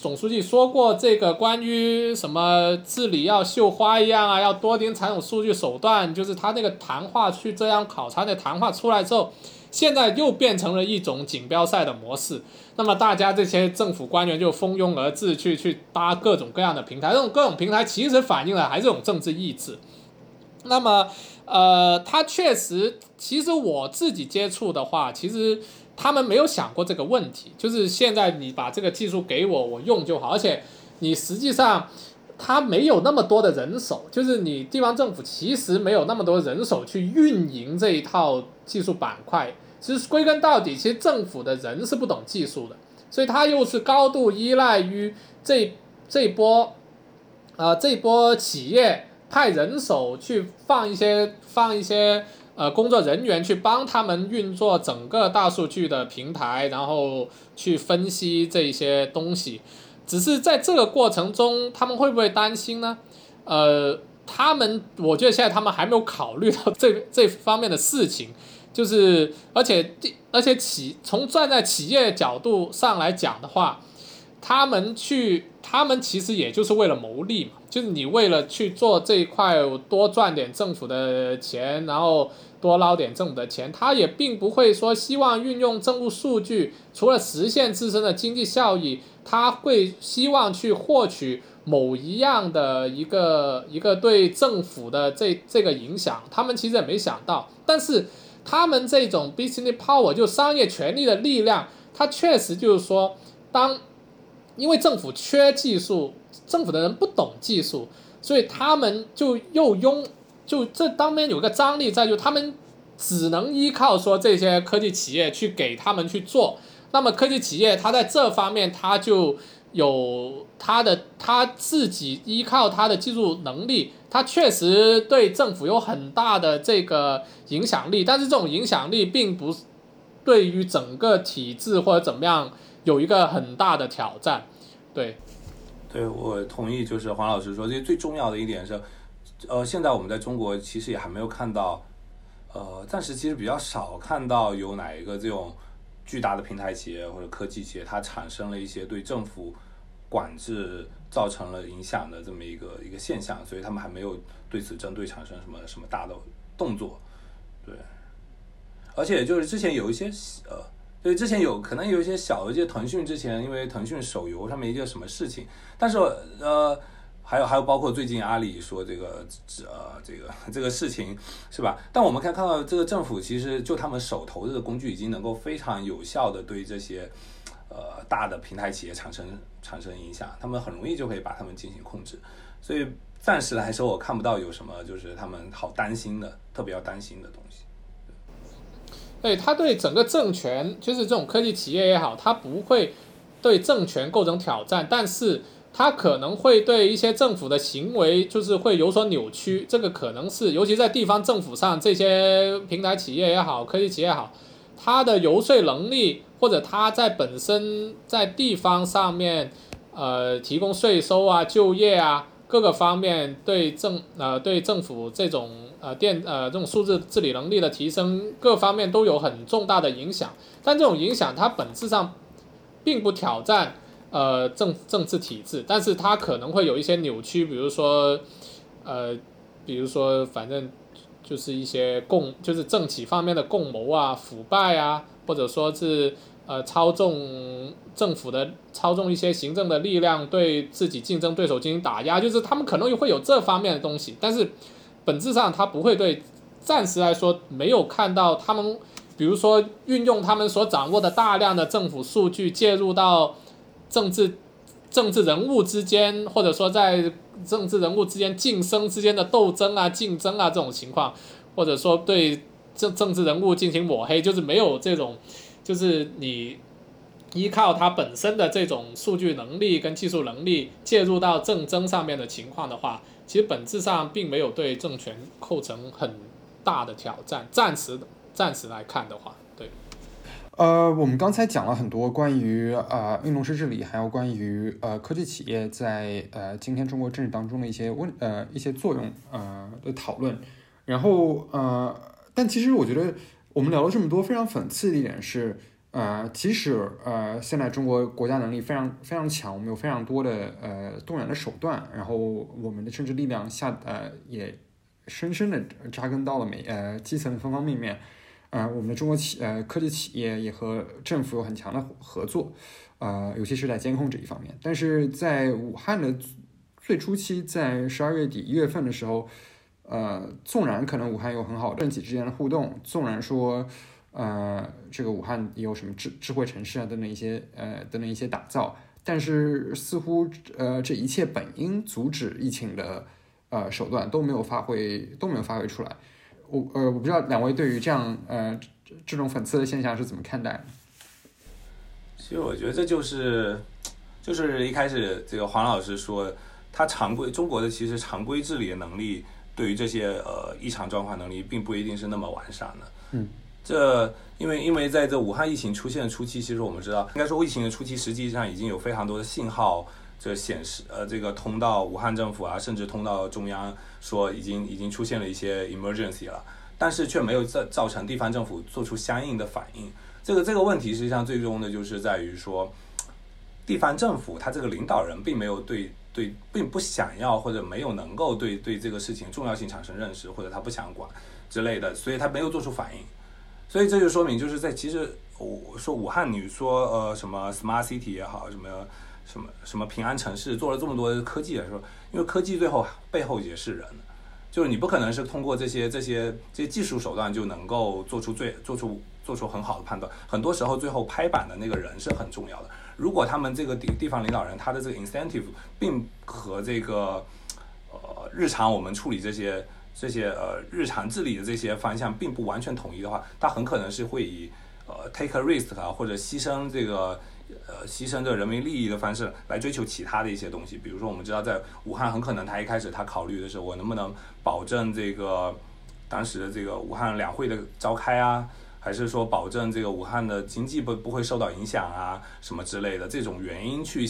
总书记说过，这个关于什么治理要绣花一样啊，要多点采用数据手段，就是他那个谈话去这样考察的谈话出来之后，现在又变成了一种锦标赛的模式。那么大家这些政府官员就蜂拥而至去去搭各种各样的平台，这种各种平台其实反映了还是种政治意志。那么，呃，他确实，其实我自己接触的话，其实。他们没有想过这个问题，就是现在你把这个技术给我，我用就好。而且你实际上他没有那么多的人手，就是你地方政府其实没有那么多人手去运营这一套技术板块。其实归根到底，其实政府的人是不懂技术的，所以他又是高度依赖于这这波，呃，这波企业派人手去放一些放一些。呃，工作人员去帮他们运作整个大数据的平台，然后去分析这些东西。只是在这个过程中，他们会不会担心呢？呃，他们，我觉得现在他们还没有考虑到这 *laughs* 这方面的事情。就是，而且，而且企从站在企业角度上来讲的话，他们去，他们其实也就是为了牟利嘛。就是你为了去做这一块多赚点政府的钱，然后多捞点政府的钱，他也并不会说希望运用政务数据，除了实现自身的经济效益，他会希望去获取某一样的一个一个对政府的这这个影响，他们其实也没想到，但是他们这种 business power 就商业权力的力量，它确实就是说，当因为政府缺技术，政府的人不懂技术，所以他们就又拥就这当面有个张力在，就他们只能依靠说这些科技企业去给他们去做。那么科技企业它在这方面，它就有它的它自己依靠它的技术能力，它确实对政府有很大的这个影响力，但是这种影响力并不对于整个体制或者怎么样有一个很大的挑战，对。对，我同意，就是黄老师说，这最重要的一点是，呃，现在我们在中国其实也还没有看到，呃，暂时其实比较少看到有哪一个这种。巨大的平台企业或者科技企业，它产生了一些对政府管制造成了影响的这么一个一个现象，所以他们还没有对此针对产生什么什么大的动作。对，而且就是之前有一些呃，对，之前有可能有一些小的，一些腾讯之前因为腾讯手游上面一些什么事情，但是呃。还有还有，包括最近阿里说这个这呃这个这个事情是吧？但我们可以看到，这个政府其实就他们手头的工具已经能够非常有效的对这些呃大的平台企业产生产生影响，他们很容易就可以把他们进行控制。所以暂时来说，我看不到有什么就是他们好担心的，特别要担心的东。对他对整个政权，就是这种科技企业也好，他不会对政权构成挑战，但是。它可能会对一些政府的行为就是会有所扭曲，这个可能是尤其在地方政府上，这些平台企业也好，科技企业也好，它的游说能力或者它在本身在地方上面，呃，提供税收啊、就业啊各个方面对政呃对政府这种呃电呃这种数字治理能力的提升各方面都有很重大的影响，但这种影响它本质上并不挑战。呃，政政治体制，但是它可能会有一些扭曲，比如说，呃，比如说，反正就是一些共，就是政企方面的共谋啊、腐败啊，或者说是呃操纵政府的、操纵一些行政的力量，对自己竞争对手进行打压，就是他们可能会有这方面的东西，但是本质上它不会对，暂时来说没有看到他们，比如说运用他们所掌握的大量的政府数据介入到。政治政治人物之间，或者说在政治人物之间晋升之间的斗争啊、竞争啊这种情况，或者说对政政治人物进行抹黑，就是没有这种，就是你依靠他本身的这种数据能力跟技术能力介入到政争上面的情况的话，其实本质上并没有对政权构成很大的挑战。暂时暂时来看的话。对呃，我们刚才讲了很多关于呃运动式治理，还有关于呃科技企业在呃今天中国政治当中的一些问呃一些作用呃的讨论。然后呃，但其实我觉得我们聊了这么多，非常讽刺的一点是，呃，即使呃现在中国国家能力非常非常强，我们有非常多的呃动员的手段，然后我们的政治力量下呃也深深的扎根到了每呃基层的方方面面。呃，我们的中国企呃科技企业也和政府有很强的合作，呃，尤其是在监控这一方面。但是在武汉的最初期，在十二月底一月份的时候，呃，纵然可能武汉有很好政企之间的互动，纵然说，呃，这个武汉也有什么智智慧城市啊等等一些呃等等一些打造，但是似乎呃这一切本应阻止疫情的呃手段都没有发挥都没有发挥出来。我呃，我不知道两位对于这样呃这种讽刺的现象是怎么看待？其实我觉得这就是，就是一开始这个黄老师说，他常规中国的其实常规治理的能力，对于这些呃异常状况能力，并不一定是那么完善的。嗯，这因为因为在这武汉疫情出现的初期，其实我们知道，应该说疫情的初期，实际上已经有非常多的信号。这显示，呃，这个通到武汉政府啊，甚至通到中央，说已经已经出现了一些 emergency 了，但是却没有造造成地方政府做出相应的反应。这个这个问题实际上最终的就是在于说，地方政府他这个领导人并没有对对，并不想要或者没有能够对对这个事情重要性产生认识，或者他不想管之类的，所以他没有做出反应。所以这就说明就是在其实我说武汉，你说呃什么 smart city 也好，什么。什么什么平安城市做了这么多科技来说，因为科技最后背后也是人，就是你不可能是通过这些这些这些技术手段就能够做出最做出做出很好的判断。很多时候，最后拍板的那个人是很重要的。如果他们这个地地方领导人他的这个 incentive 并和这个呃日常我们处理这些这些呃日常治理的这些方向并不完全统一的话，他很可能是会以呃 take a risk 啊或者牺牲这个呃牺牲这人民利益的方式来追求其他的一些东西。比如说，我们知道在武汉，很可能他一开始他考虑的是我能不能保证这个当时的这个武汉两会的召开啊。还是说保证这个武汉的经济不不会受到影响啊，什么之类的这种原因去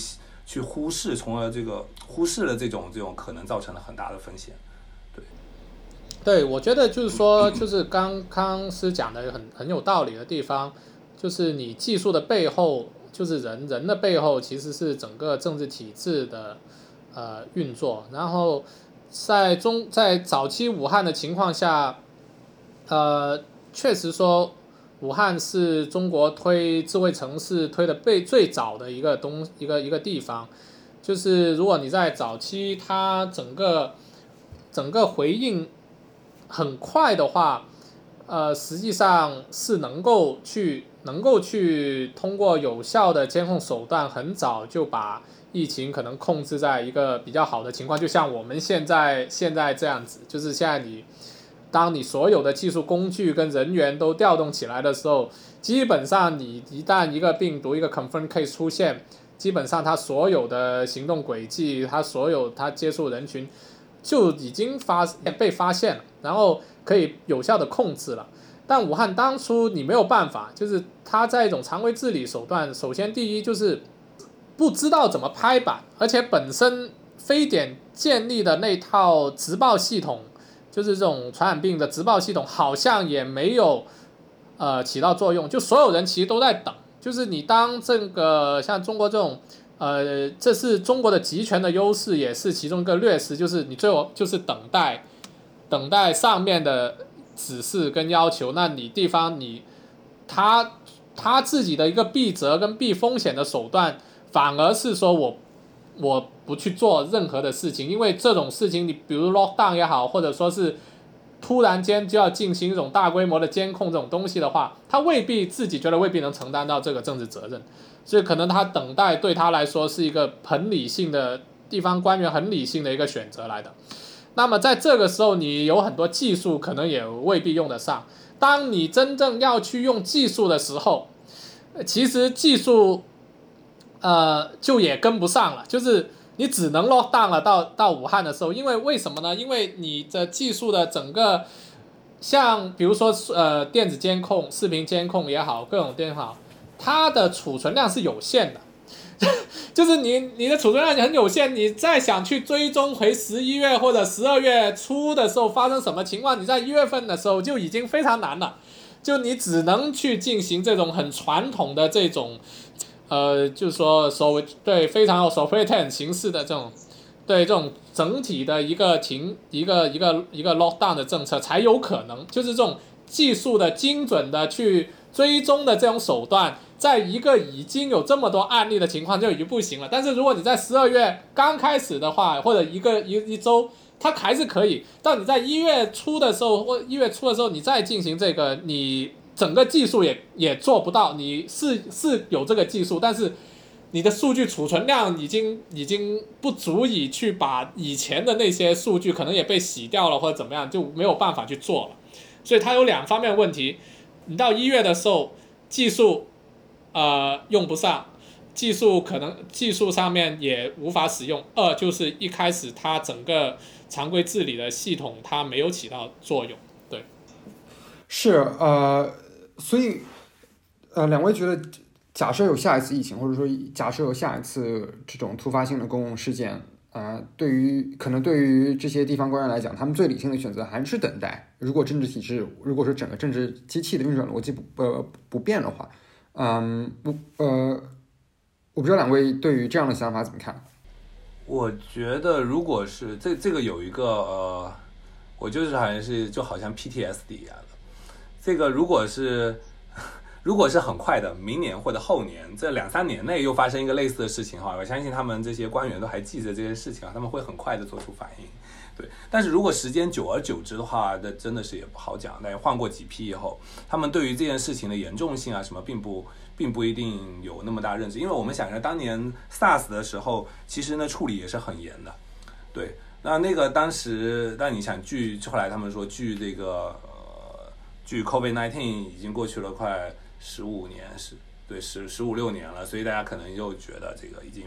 去忽视，从而这个忽视了这种这种可能造成了很大的风险。对，我觉得就是说，*clears throat* 就是刚康师讲的很很有道理的地方，就是你技术的背后，就是人人的背后其实是整个政治体制的呃运作。然后在中在早期武汉的情况下，呃，确实说。武汉是中国推智慧城市推的被最早的一个东一个一个地方，就是如果你在早期它整个整个回应很快的话，呃，实际上是能够去能够去通过有效的监控手段，很早就把疫情可能控制在一个比较好的情况，就像我们现在现在这样子，就是现在你。当你所有的技术工具跟人员都调动起来的时候，基本上你一旦一个病毒一个 confirm case 出现，基本上它所有的行动轨迹，它所有它接触人群就已经发被发现了，然后可以有效的控制了。但武汉当初你没有办法，就是它在一种常规治理手段，首先第一就是不知道怎么拍板，而且本身非典建立的那套直报系统。就是这种传染病的直报系统好像也没有，呃，起到作用。就所有人其实都在等。就是你当这个像中国这种，呃，这是中国的集权的优势，也是其中一个劣势。就是你最后就是等待，等待上面的指示跟要求。那你地方你，他他自己的一个避责跟避风险的手段，反而是说我。我不去做任何的事情，因为这种事情，你比如 lock down 也好，或者说是突然间就要进行一种大规模的监控这种东西的话，他未必自己觉得未必能承担到这个政治责任，所以可能他等待对他来说是一个很理性的地方官员很理性的一个选择来的。那么在这个时候，你有很多技术可能也未必用得上。当你真正要去用技术的时候，其实技术。呃，就也跟不上了，就是你只能落档了。到到武汉的时候，因为为什么呢？因为你的技术的整个，像比如说呃电子监控、视频监控也好，各种电脑，它的储存量是有限的，*laughs* 就是你你的储存量很有限，你再想去追踪回十一月或者十二月初的时候发生什么情况，你在一月份的时候就已经非常难了，就你只能去进行这种很传统的这种。呃，就是说，所谓对非常有 software 形式的这种，对这种整体的一个停一个一个一个 lockdown 的政策才有可能，就是这种技术的精准的去追踪的这种手段，在一个已经有这么多案例的情况就已经不行了。但是如果你在十二月刚开始的话，或者一个一一周，它还是可以。但你在一月初的时候或一月初的时候，你再进行这个，你。整个技术也也做不到，你是是有这个技术，但是你的数据储存量已经已经不足以去把以前的那些数据可能也被洗掉了或者怎么样，就没有办法去做了。所以它有两方面问题，你到一月的时候技术呃用不上，技术可能技术上面也无法使用。二就是一开始它整个常规治理的系统它没有起到作用，对，是呃。所以，呃，两位觉得，假设有下一次疫情，或者说假设有下一次这种突发性的公共事件，啊，对于可能对于这些地方官员来讲，他们最理性的选择还是等待。如果政治体制，如果说整个政治机器的运转逻辑不呃不变的话，嗯，不呃，我不知道两位对于这样的想法怎么看？我觉得，如果是这这个有一个呃，我就是好像是就好像 PTSD 一样的。这个如果是，*laughs* 如果是很快的，明年或者后年这两三年内又发生一个类似的事情哈，我相信他们这些官员都还记着这件事情啊，他们会很快的做出反应。但是如果时间久而久之的话，那真的是也不好讲。但换过几批以后，他们对于这件事情的严重性啊什么，并不并不一定有那么大认知。因为我们想着当年 SARS 的时候，其实呢处理也是很严的。对，那那个当时，那你想，据后来他们说，据这个呃，据 COVID-19 已经过去了快十五年，是对十十五六年了，所以大家可能又觉得这个已经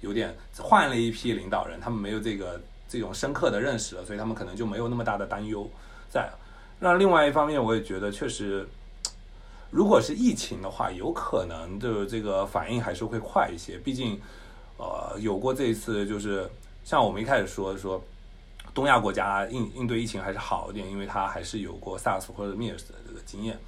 有点换了一批领导人，他们没有这个。这种深刻的认识了，所以他们可能就没有那么大的担忧在。那另外一方面，我也觉得确实，如果是疫情的话，有可能就是这个反应还是会快一些。毕竟，呃，有过这一次，就是像我们一开始说说，东亚国家应应对疫情还是好一点，因为它还是有过 SARS 或者 MERS 的这个经验。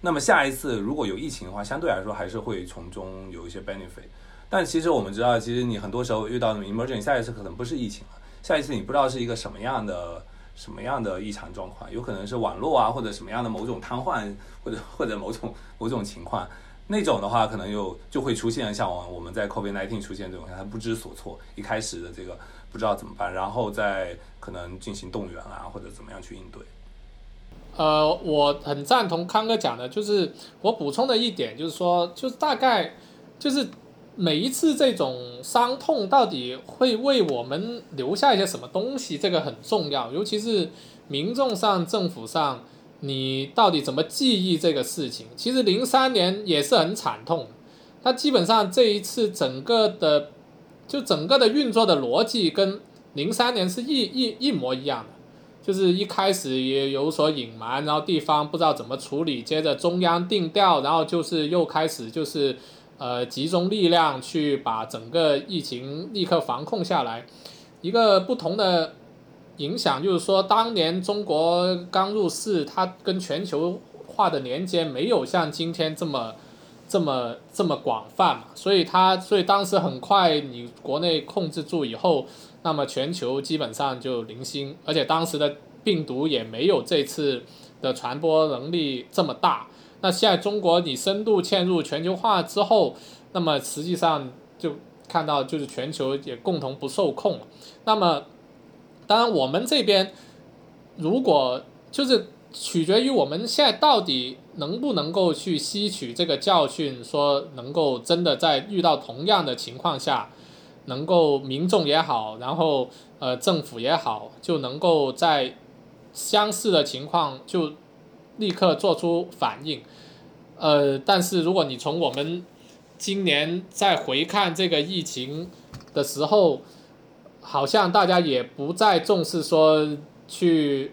那么下一次如果有疫情的话，相对来说还是会从中有一些 benefit。但其实我们知道，其实你很多时候遇到的 emergency，下一次可能不是疫情了。下一次你不知道是一个什么样的什么样的异常状况，有可能是网络啊，或者什么样的某种瘫痪，或者 *laughs* 或者某种某种情况，那种的话可能又就会出现像我我们在 COVID-19 出现这种，他不知所措，一开始的这个不知道怎么办，然后再可能进行动员啊，或者怎么样去应对。呃，我很赞同康哥讲的，就是我补充的一点就是说，就是大概就是。每一次这种伤痛到底会为我们留下一些什么东西？这个很重要，尤其是民众上、政府上，你到底怎么记忆这个事情？其实零三年也是很惨痛，它基本上这一次整个的就整个的运作的逻辑跟零三年是一一一模一样的，就是一开始也有所隐瞒，然后地方不知道怎么处理，接着中央定调，然后就是又开始就是。呃，集中力量去把整个疫情立刻防控下来。一个不同的影响就是说，当年中国刚入市，它跟全球化的连接没有像今天这么、这么、这么广泛嘛。所以它，所以当时很快你国内控制住以后，那么全球基本上就零星，而且当时的病毒也没有这次的传播能力这么大。那现在中国你深度嵌入全球化之后，那么实际上就看到就是全球也共同不受控。那么，当然我们这边如果就是取决于我们现在到底能不能够去吸取这个教训，说能够真的在遇到同样的情况下，能够民众也好，然后呃政府也好，就能够在相似的情况就。立刻做出反应，呃，但是如果你从我们今年再回看这个疫情的时候，好像大家也不再重视说去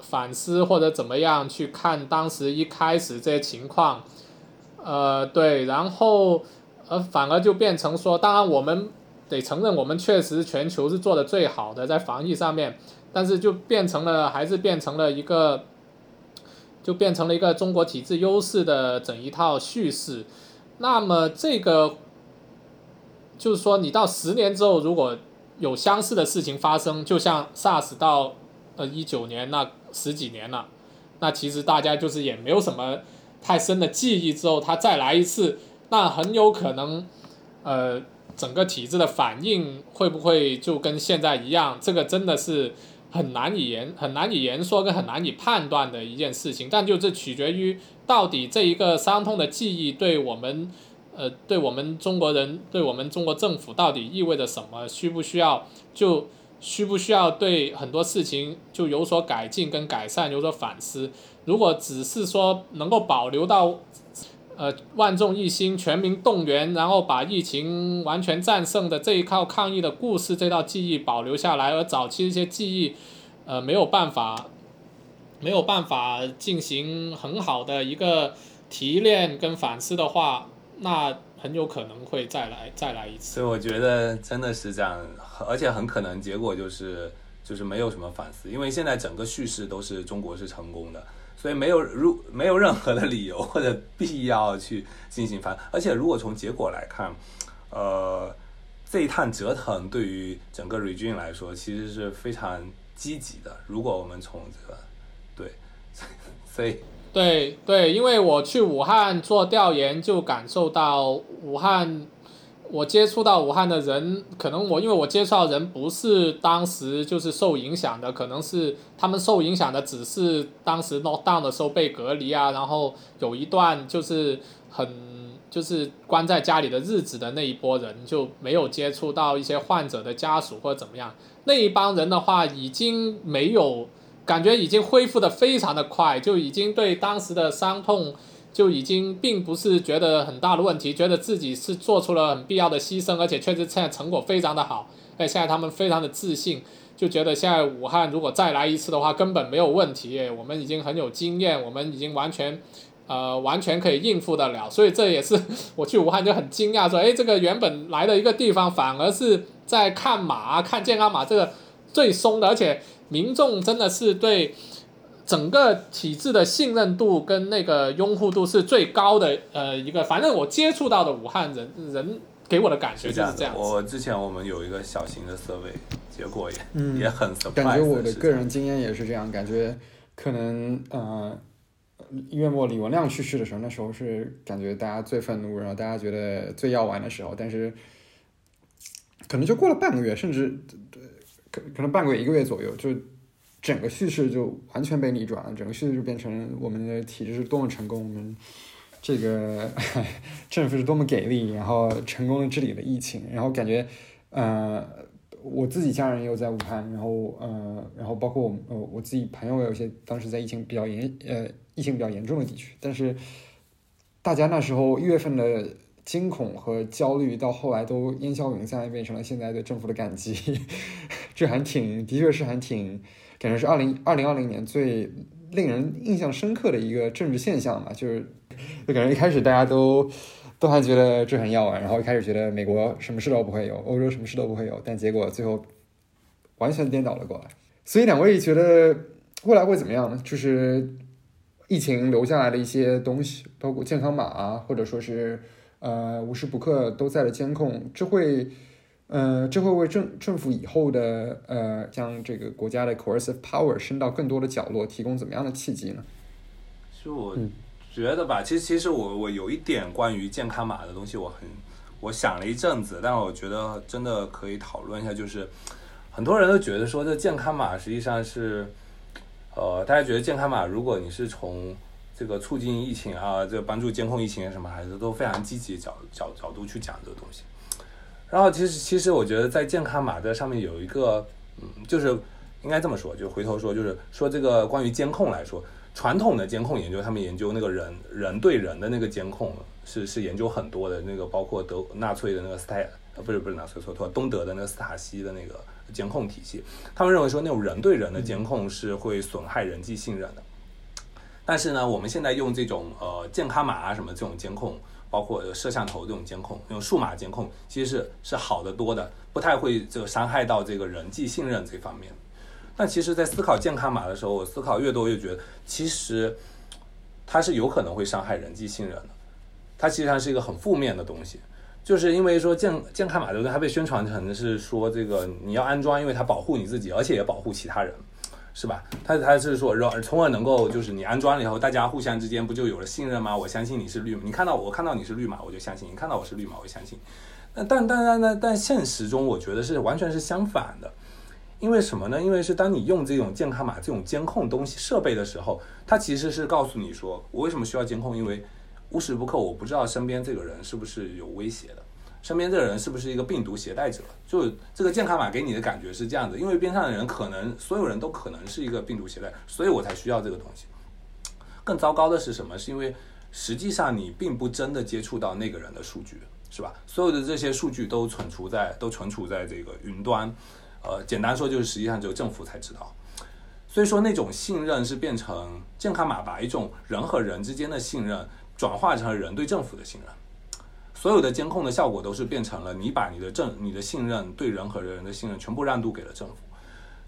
反思或者怎么样去看当时一开始这些情况，呃，对，然后呃，反而就变成说，当然我们得承认，我们确实全球是做的最好的在防疫上面，但是就变成了还是变成了一个。就变成了一个中国体制优势的整一套叙事，那么这个就是说，你到十年之后，如果有相似的事情发生，就像 SARS 到呃一九年那十几年了，那其实大家就是也没有什么太深的记忆，之后它再来一次，那很有可能呃整个体制的反应会不会就跟现在一样？这个真的是。很难以言很难以言说跟很难以判断的一件事情，但就这取决于到底这一个伤痛的记忆对我们，呃，对我们中国人，对我们中国政府到底意味着什么？需不需要就需不需要对很多事情就有所改进跟改善，有所反思？如果只是说能够保留到。呃，万众一心，全民动员，然后把疫情完全战胜的这一套抗疫的故事，这套记忆保留下来，而早期一些记忆，呃，没有办法，没有办法进行很好的一个提炼跟反思的话，那很有可能会再来再来一次。所以我觉得真的是这样，而且很可能结果就是就是没有什么反思，因为现在整个叙事都是中国是成功的。所以没有如没有任何的理由或者必要去进行反，而且如果从结果来看，呃，这一趟折腾对于整个 regime 来说其实是非常积极的。如果我们从这个对，*laughs* 所以对对，因为我去武汉做调研，就感受到武汉我接触到武汉的人，可能我因为我接触到人不是当时就是受影响的，可能是他们受影响的只是当时 lock down 的时候被隔离啊，然后有一段就是很就是关在家里的日子的那一波人，就没有接触到一些患者的家属或者怎么样。那一帮人的话，已经没有感觉，已经恢复的非常的快，就已经对当时的伤痛。就已经并不是觉得很大的问题，觉得自己是做出了很必要的牺牲，而且确实现在成果非常的好，哎，现在他们非常的自信，就觉得现在武汉如果再来一次的话，根本没有问题，我们已经很有经验，我们已经完全，呃，完全可以应付得了，所以这也是我去武汉就很惊讶，说，哎，这个原本来的一个地方，反而是在看马、看健康码这个最松的，而且民众真的是对。整个体制的信任度跟那个拥护度是最高的，呃，一个，反正我接触到的武汉人人给我的感觉就是这样。我之前我们有一个小型的 survey，结果也也很 surprise。感觉我的个人经验也是这样，感觉可能呃，一月末李文亮去世的时候，那时候是感觉大家最愤怒，然后大家觉得最要完的时候，但是可能就过了半个月，甚至可可能半个月一个月左右就。整个叙事就完全被逆转了，整个叙事就变成我们的体制是多么成功，我们这个 *laughs* 政府是多么给力，然后成功的治理了疫情，然后感觉，呃，我自己家人也有在武汉，然后呃，然后包括我呃我自己朋友有些当时在疫情比较严呃疫情比较严重的地区，但是大家那时候一月份的惊恐和焦虑，到后来都烟消云散，变成了现在对政府的感激，*laughs* 这还挺的确是还挺。感觉是二零二零二零年最令人印象深刻的一个政治现象嘛，就是，就感觉一开始大家都都还觉得这很要完，然后一开始觉得美国什么事都不会有，欧洲什么事都不会有，但结果最后完全颠倒了过来。所以两位觉得未来会怎么样呢？就是疫情留下来的一些东西，包括健康码啊，或者说是呃无时不刻都在的监控，这会。呃，这会为政政府以后的呃，将这个国家的 coercive power 伸到更多的角落，提供怎么样的契机呢？其实我觉得吧，其实其实我我有一点关于健康码的东西，我很我想了一阵子，但我觉得真的可以讨论一下，就是很多人都觉得说这健康码实际上是，呃，大家觉得健康码，如果你是从这个促进疫情啊，这个帮助监控疫情什么，还是都非常积极角角角度去讲这个东西。然后其实其实我觉得在健康码这上面有一个，嗯，就是应该这么说，就回头说，就是说这个关于监控来说，传统的监控研究，他们研究那个人人对人的那个监控是是研究很多的，那个包括德纳粹的那个斯泰呃不是不是纳粹错错东德的那个斯塔西的那个监控体系，他们认为说那种人对人的监控是会损害人际信任的，但是呢，我们现在用这种呃健康码啊什么这种监控。包括摄像头这种监控，用数码监控其实是是好的多的，不太会这个伤害到这个人际信任这方面。但其实，在思考健康码的时候，我思考越多越觉得，其实它是有可能会伤害人际信任的。它其实上是一个很负面的东西，就是因为说健健康码对不对？它被宣传成是说这个你要安装，因为它保护你自己，而且也保护其他人。是吧？他他是说，让从而能够就是你安装了以后，大家互相之间不就有了信任吗？我相信你是绿，你看到我看到你是绿码，我就相信你看到我是绿码，我相信。那但但但但但现实中，我觉得是完全是相反的。因为什么呢？因为是当你用这种健康码这种监控东西设备的时候，它其实是告诉你说，我为什么需要监控？因为无时不刻我不知道身边这个人是不是有威胁的。身边这个人是不是一个病毒携带者？就这个健康码给你的感觉是这样子，因为边上的人可能所有人都可能是一个病毒携带，所以我才需要这个东西。更糟糕的是什么？是因为实际上你并不真的接触到那个人的数据，是吧？所有的这些数据都存储在都存储在这个云端，呃，简单说就是实际上只有政府才知道。所以说那种信任是变成健康码把一种人和人之间的信任转化成人对政府的信任。所有的监控的效果都是变成了你把你的政、你的信任对人和人的信任全部让渡给了政府，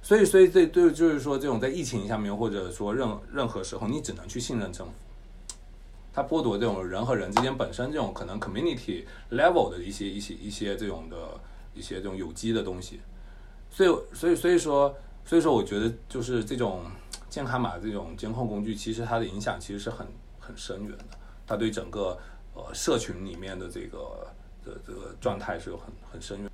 所以，所以这对就是说，这种在疫情下面或者说任任何时候，你只能去信任政府。他剥夺这种人和人之间本身这种可能 community level 的一些一些一些这种的一些这种有机的东西。所以，所以，所以说，所以说，我觉得就是这种健康码这种监控工具，其实它的影响其实是很很深远的，它对整个。呃，社群里面的这个的这个状态是有很很深远。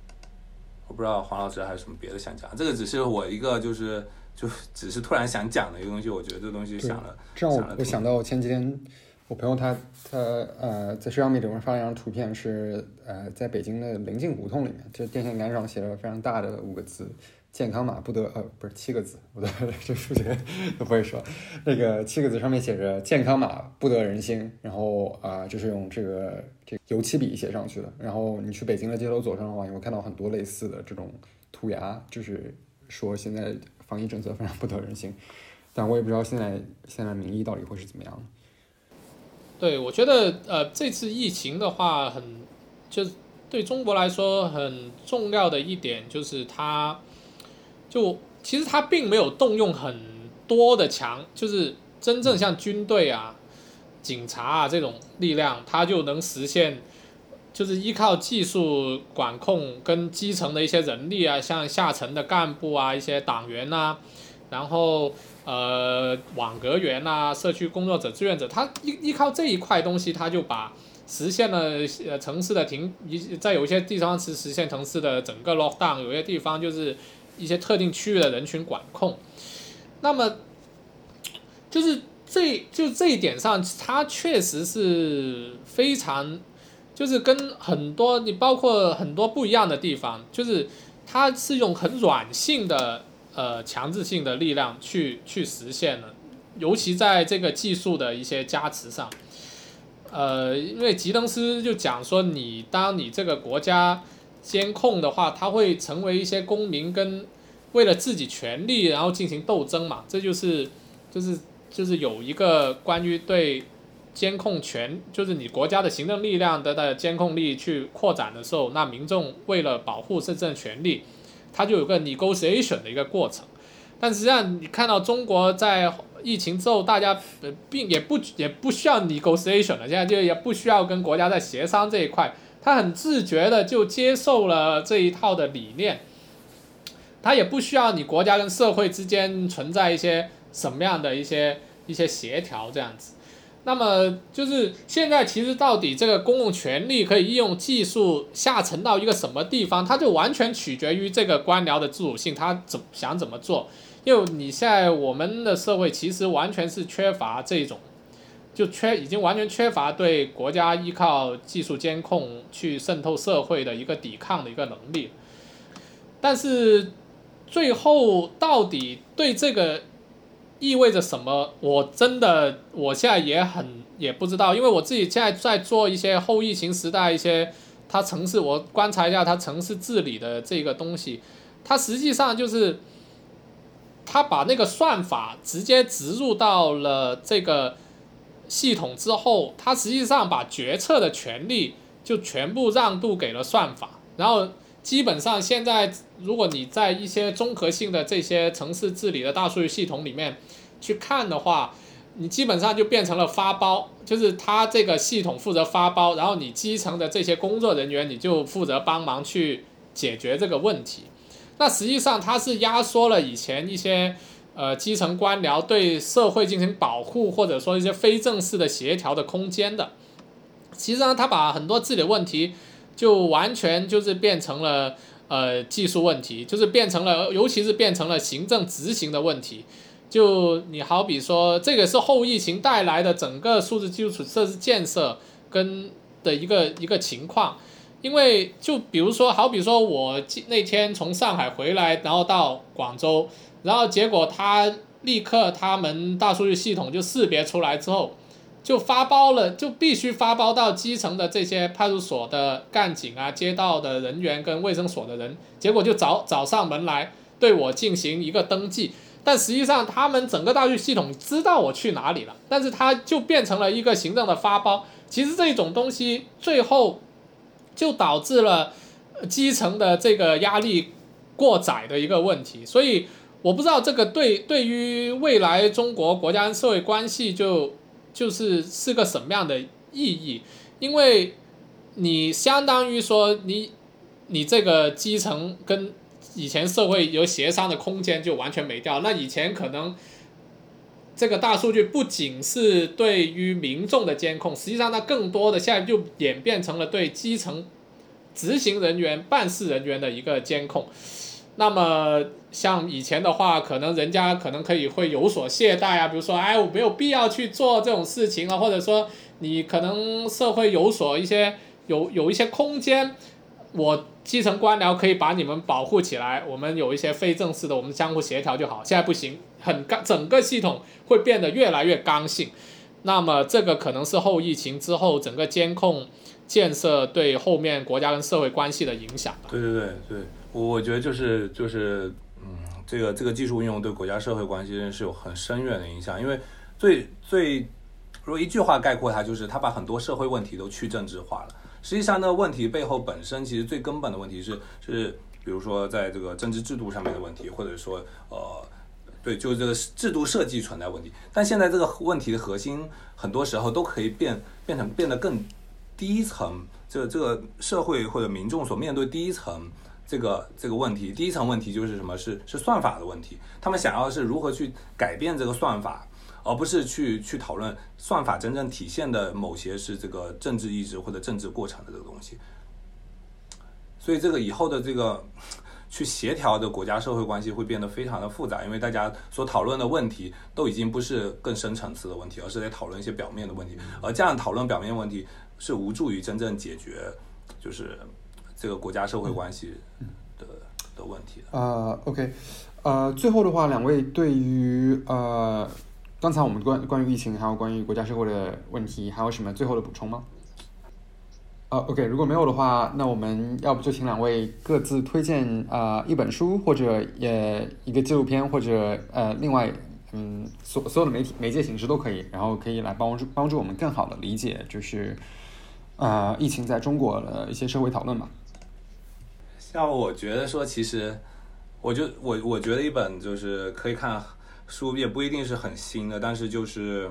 我不知道黄老师还有什么别的想讲，这个只是我一个就是就只是突然想讲的一个东西，我觉得这东西想了，这让我我想到前几天我朋友他他呃在社交媒体上发了一张图片，是呃在北京的临近胡同里面，就是电线杆上写了非常大的五个字。健康码不得呃不是七个字，我的 *laughs* 这数学 *laughs* 都不会说。那个七个字上面写着“健康码不得人心”，然后啊、就是用这个这油漆笔写上去的。然后你去北京的街头走上的话，你会看到很多类似的这种涂鸦，就是说现在防疫政策非常不得人心。但我也不知道现在现在民意到底会是怎么样。对，我觉得呃，这次疫情的话很，就是对中国来说很重要的一点就是它，就其实他并没有动用很多的强，就是真正像军队啊、警察啊这种力量，他就能实现，就是依靠技术管控跟基层的一些人力啊，像下层的干部啊、一些党员呐、然后。呃，网格员啊，社区工作者、志愿者，他依依靠这一块东西，他就把实现了呃城市的停一在有些地方是实现城市的整个 lockdown，有些地方就是一些特定区域的人群管控。那么就是这就这一点上，它确实是非常，就是跟很多你包括很多不一样的地方，就是它是用很软性的。呃，强制性的力量去去实现的，尤其在这个技术的一些加持上，呃，因为吉登斯就讲说，你当你这个国家监控的话，它会成为一些公民跟为了自己权利然后进行斗争嘛，这就是就是就是有一个关于对监控权，就是你国家的行政力量的的监控力去扩展的时候，那民众为了保护自身权利。它就有个 negotiation 的一个过程，但实际上你看到中国在疫情之后，大家呃并也不也不需要 negotiation 了，现在就也不需要跟国家在协商这一块，他很自觉的就接受了这一套的理念，他也不需要你国家跟社会之间存在一些什么样的一些一些协调这样子。那么就是现在，其实到底这个公共权力可以利用技术下沉到一个什么地方，它就完全取决于这个官僚的自主性，他怎想怎么做。因为你现在我们的社会其实完全是缺乏这种，就缺已经完全缺乏对国家依靠技术监控去渗透社会的一个抵抗的一个能力。但是最后到底对这个。意味着什么？我真的，我现在也很也不知道，因为我自己现在在做一些后疫情时代一些，它城市我观察一下它城市治理的这个东西，它实际上就是，它把那个算法直接植入到了这个系统之后，它实际上把决策的权利就全部让渡给了算法，然后基本上现在如果你在一些综合性的这些城市治理的大数据系统里面。去看的话，你基本上就变成了发包，就是它这个系统负责发包，然后你基层的这些工作人员你就负责帮忙去解决这个问题。那实际上它是压缩了以前一些呃基层官僚对社会进行保护或者说一些非正式的协调的空间的。其实上，他把很多治理问题就完全就是变成了呃技术问题，就是变成了，尤其是变成了行政执行的问题。就你好比说，这个是后疫情带来的整个数字基础设施建设跟的一个一个情况，因为就比如说，好比说我那天从上海回来，然后到广州，然后结果他立刻他们大数据系统就识别出来之后，就发包了，就必须发包到基层的这些派出所的干警啊、街道的人员跟卫生所的人，结果就找找上门来对我进行一个登记。但实际上，他们整个大数据系统知道我去哪里了，但是它就变成了一个行政的发包。其实这种东西最后就导致了基层的这个压力过载的一个问题。所以我不知道这个对对于未来中国国家社会关系就就是是个什么样的意义，因为你相当于说你你这个基层跟以前社会有协商的空间就完全没掉。那以前可能这个大数据不仅是对于民众的监控，实际上它更多的现在就演变成了对基层执行人员、办事人员的一个监控。那么像以前的话，可能人家可能可以会有所懈怠啊，比如说，哎，我没有必要去做这种事情啊，或者说你可能社会有所一些有有一些空间，我基层官僚可以把你们保护起来，我们有一些非正式的，我们相互协调就好。现在不行，很刚，整个系统会变得越来越刚性。那么这个可能是后疫情之后整个监控建设对后面国家跟社会关系的影响吧。对对对对，我觉得就是就是，嗯，这个这个技术运用对国家社会关系是有很深远的影响，因为最最如果一句话概括它，就是它把很多社会问题都去政治化了。实际上，那问题背后本身其实最根本的问题是是，比如说在这个政治制度上面的问题，或者说呃。对，就是这个制度设计存在问题，但现在这个问题的核心，很多时候都可以变变成变得更低层，这个这个社会或者民众所面对第一层这个这个问题，第一层问题就是什么？是是算法的问题，他们想要的是如何去改变这个算法，而不是去去讨论算法真正体现的某些是这个政治意志或者政治过程的这个东西。所以这个以后的这个。去协调的国家社会关系会变得非常的复杂，因为大家所讨论的问题都已经不是更深层次的问题，而是在讨论一些表面的问题。而这样讨论表面问题是无助于真正解决，就是这个国家社会关系的的问题的。呃，OK，呃，最后的话，两位对于呃刚才我们关关于疫情还有关于国家社会的问题，还有什么最后的补充吗？呃，OK，如果没有的话，那我们要不就请两位各自推荐啊、呃、一本书，或者也一个纪录片，或者呃另外嗯所所有的媒体媒介形式都可以，然后可以来帮助帮助我们更好的理解就是呃疫情在中国的一些社会讨论嘛。像我觉得说，其实我就我我觉得一本就是可以看书，也不一定是很新的，但是就是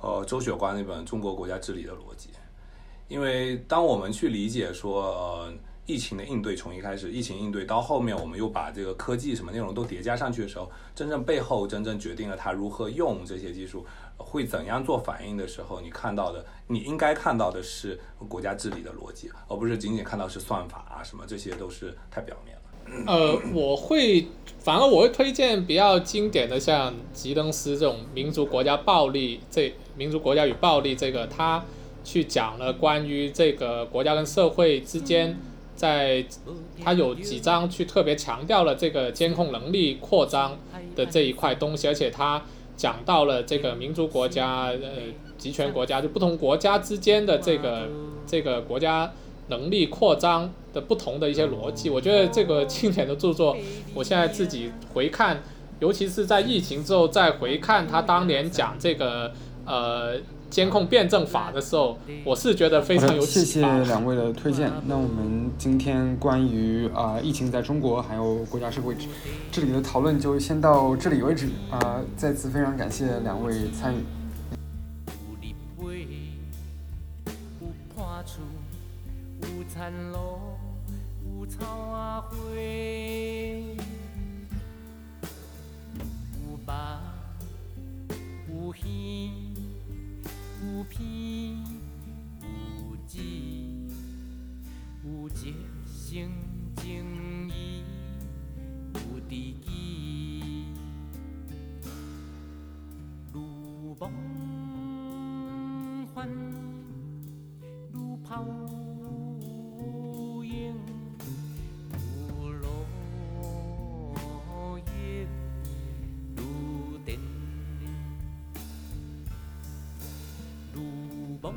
呃周雪光那本《中国国家治理的逻辑》。因为当我们去理解说，呃，疫情的应对从一开始疫情应对到后面，我们又把这个科技什么内容都叠加上去的时候，真正背后真正决定了它如何用这些技术，会怎样做反应的时候，你看到的，你应该看到的是国家治理的逻辑，而不是仅仅看到是算法啊什么，这些都是太表面了。呃，我会，反而我会推荐比较经典的，像吉登斯这种民族国家暴力，这民族国家与暴力这个他。去讲了关于这个国家跟社会之间，在他有几章去特别强调了这个监控能力扩张的这一块东西，而且他讲到了这个民族国家、呃集权国家就不同国家之间的这个这个国家能力扩张的不同的一些逻辑。我觉得这个经典的著作，我现在自己回看，尤其是在疫情之后再回看他当年讲这个呃。监控辩证法的时候，我是觉得非常有谢谢两位的推荐。那我们今天关于啊、呃、疫情在中国还有国家社会治理的讨论就先到这里为止啊、呃！再次非常感谢两位参与。有有片有字，有一心情意，有知己。如梦幻，如泡。梦.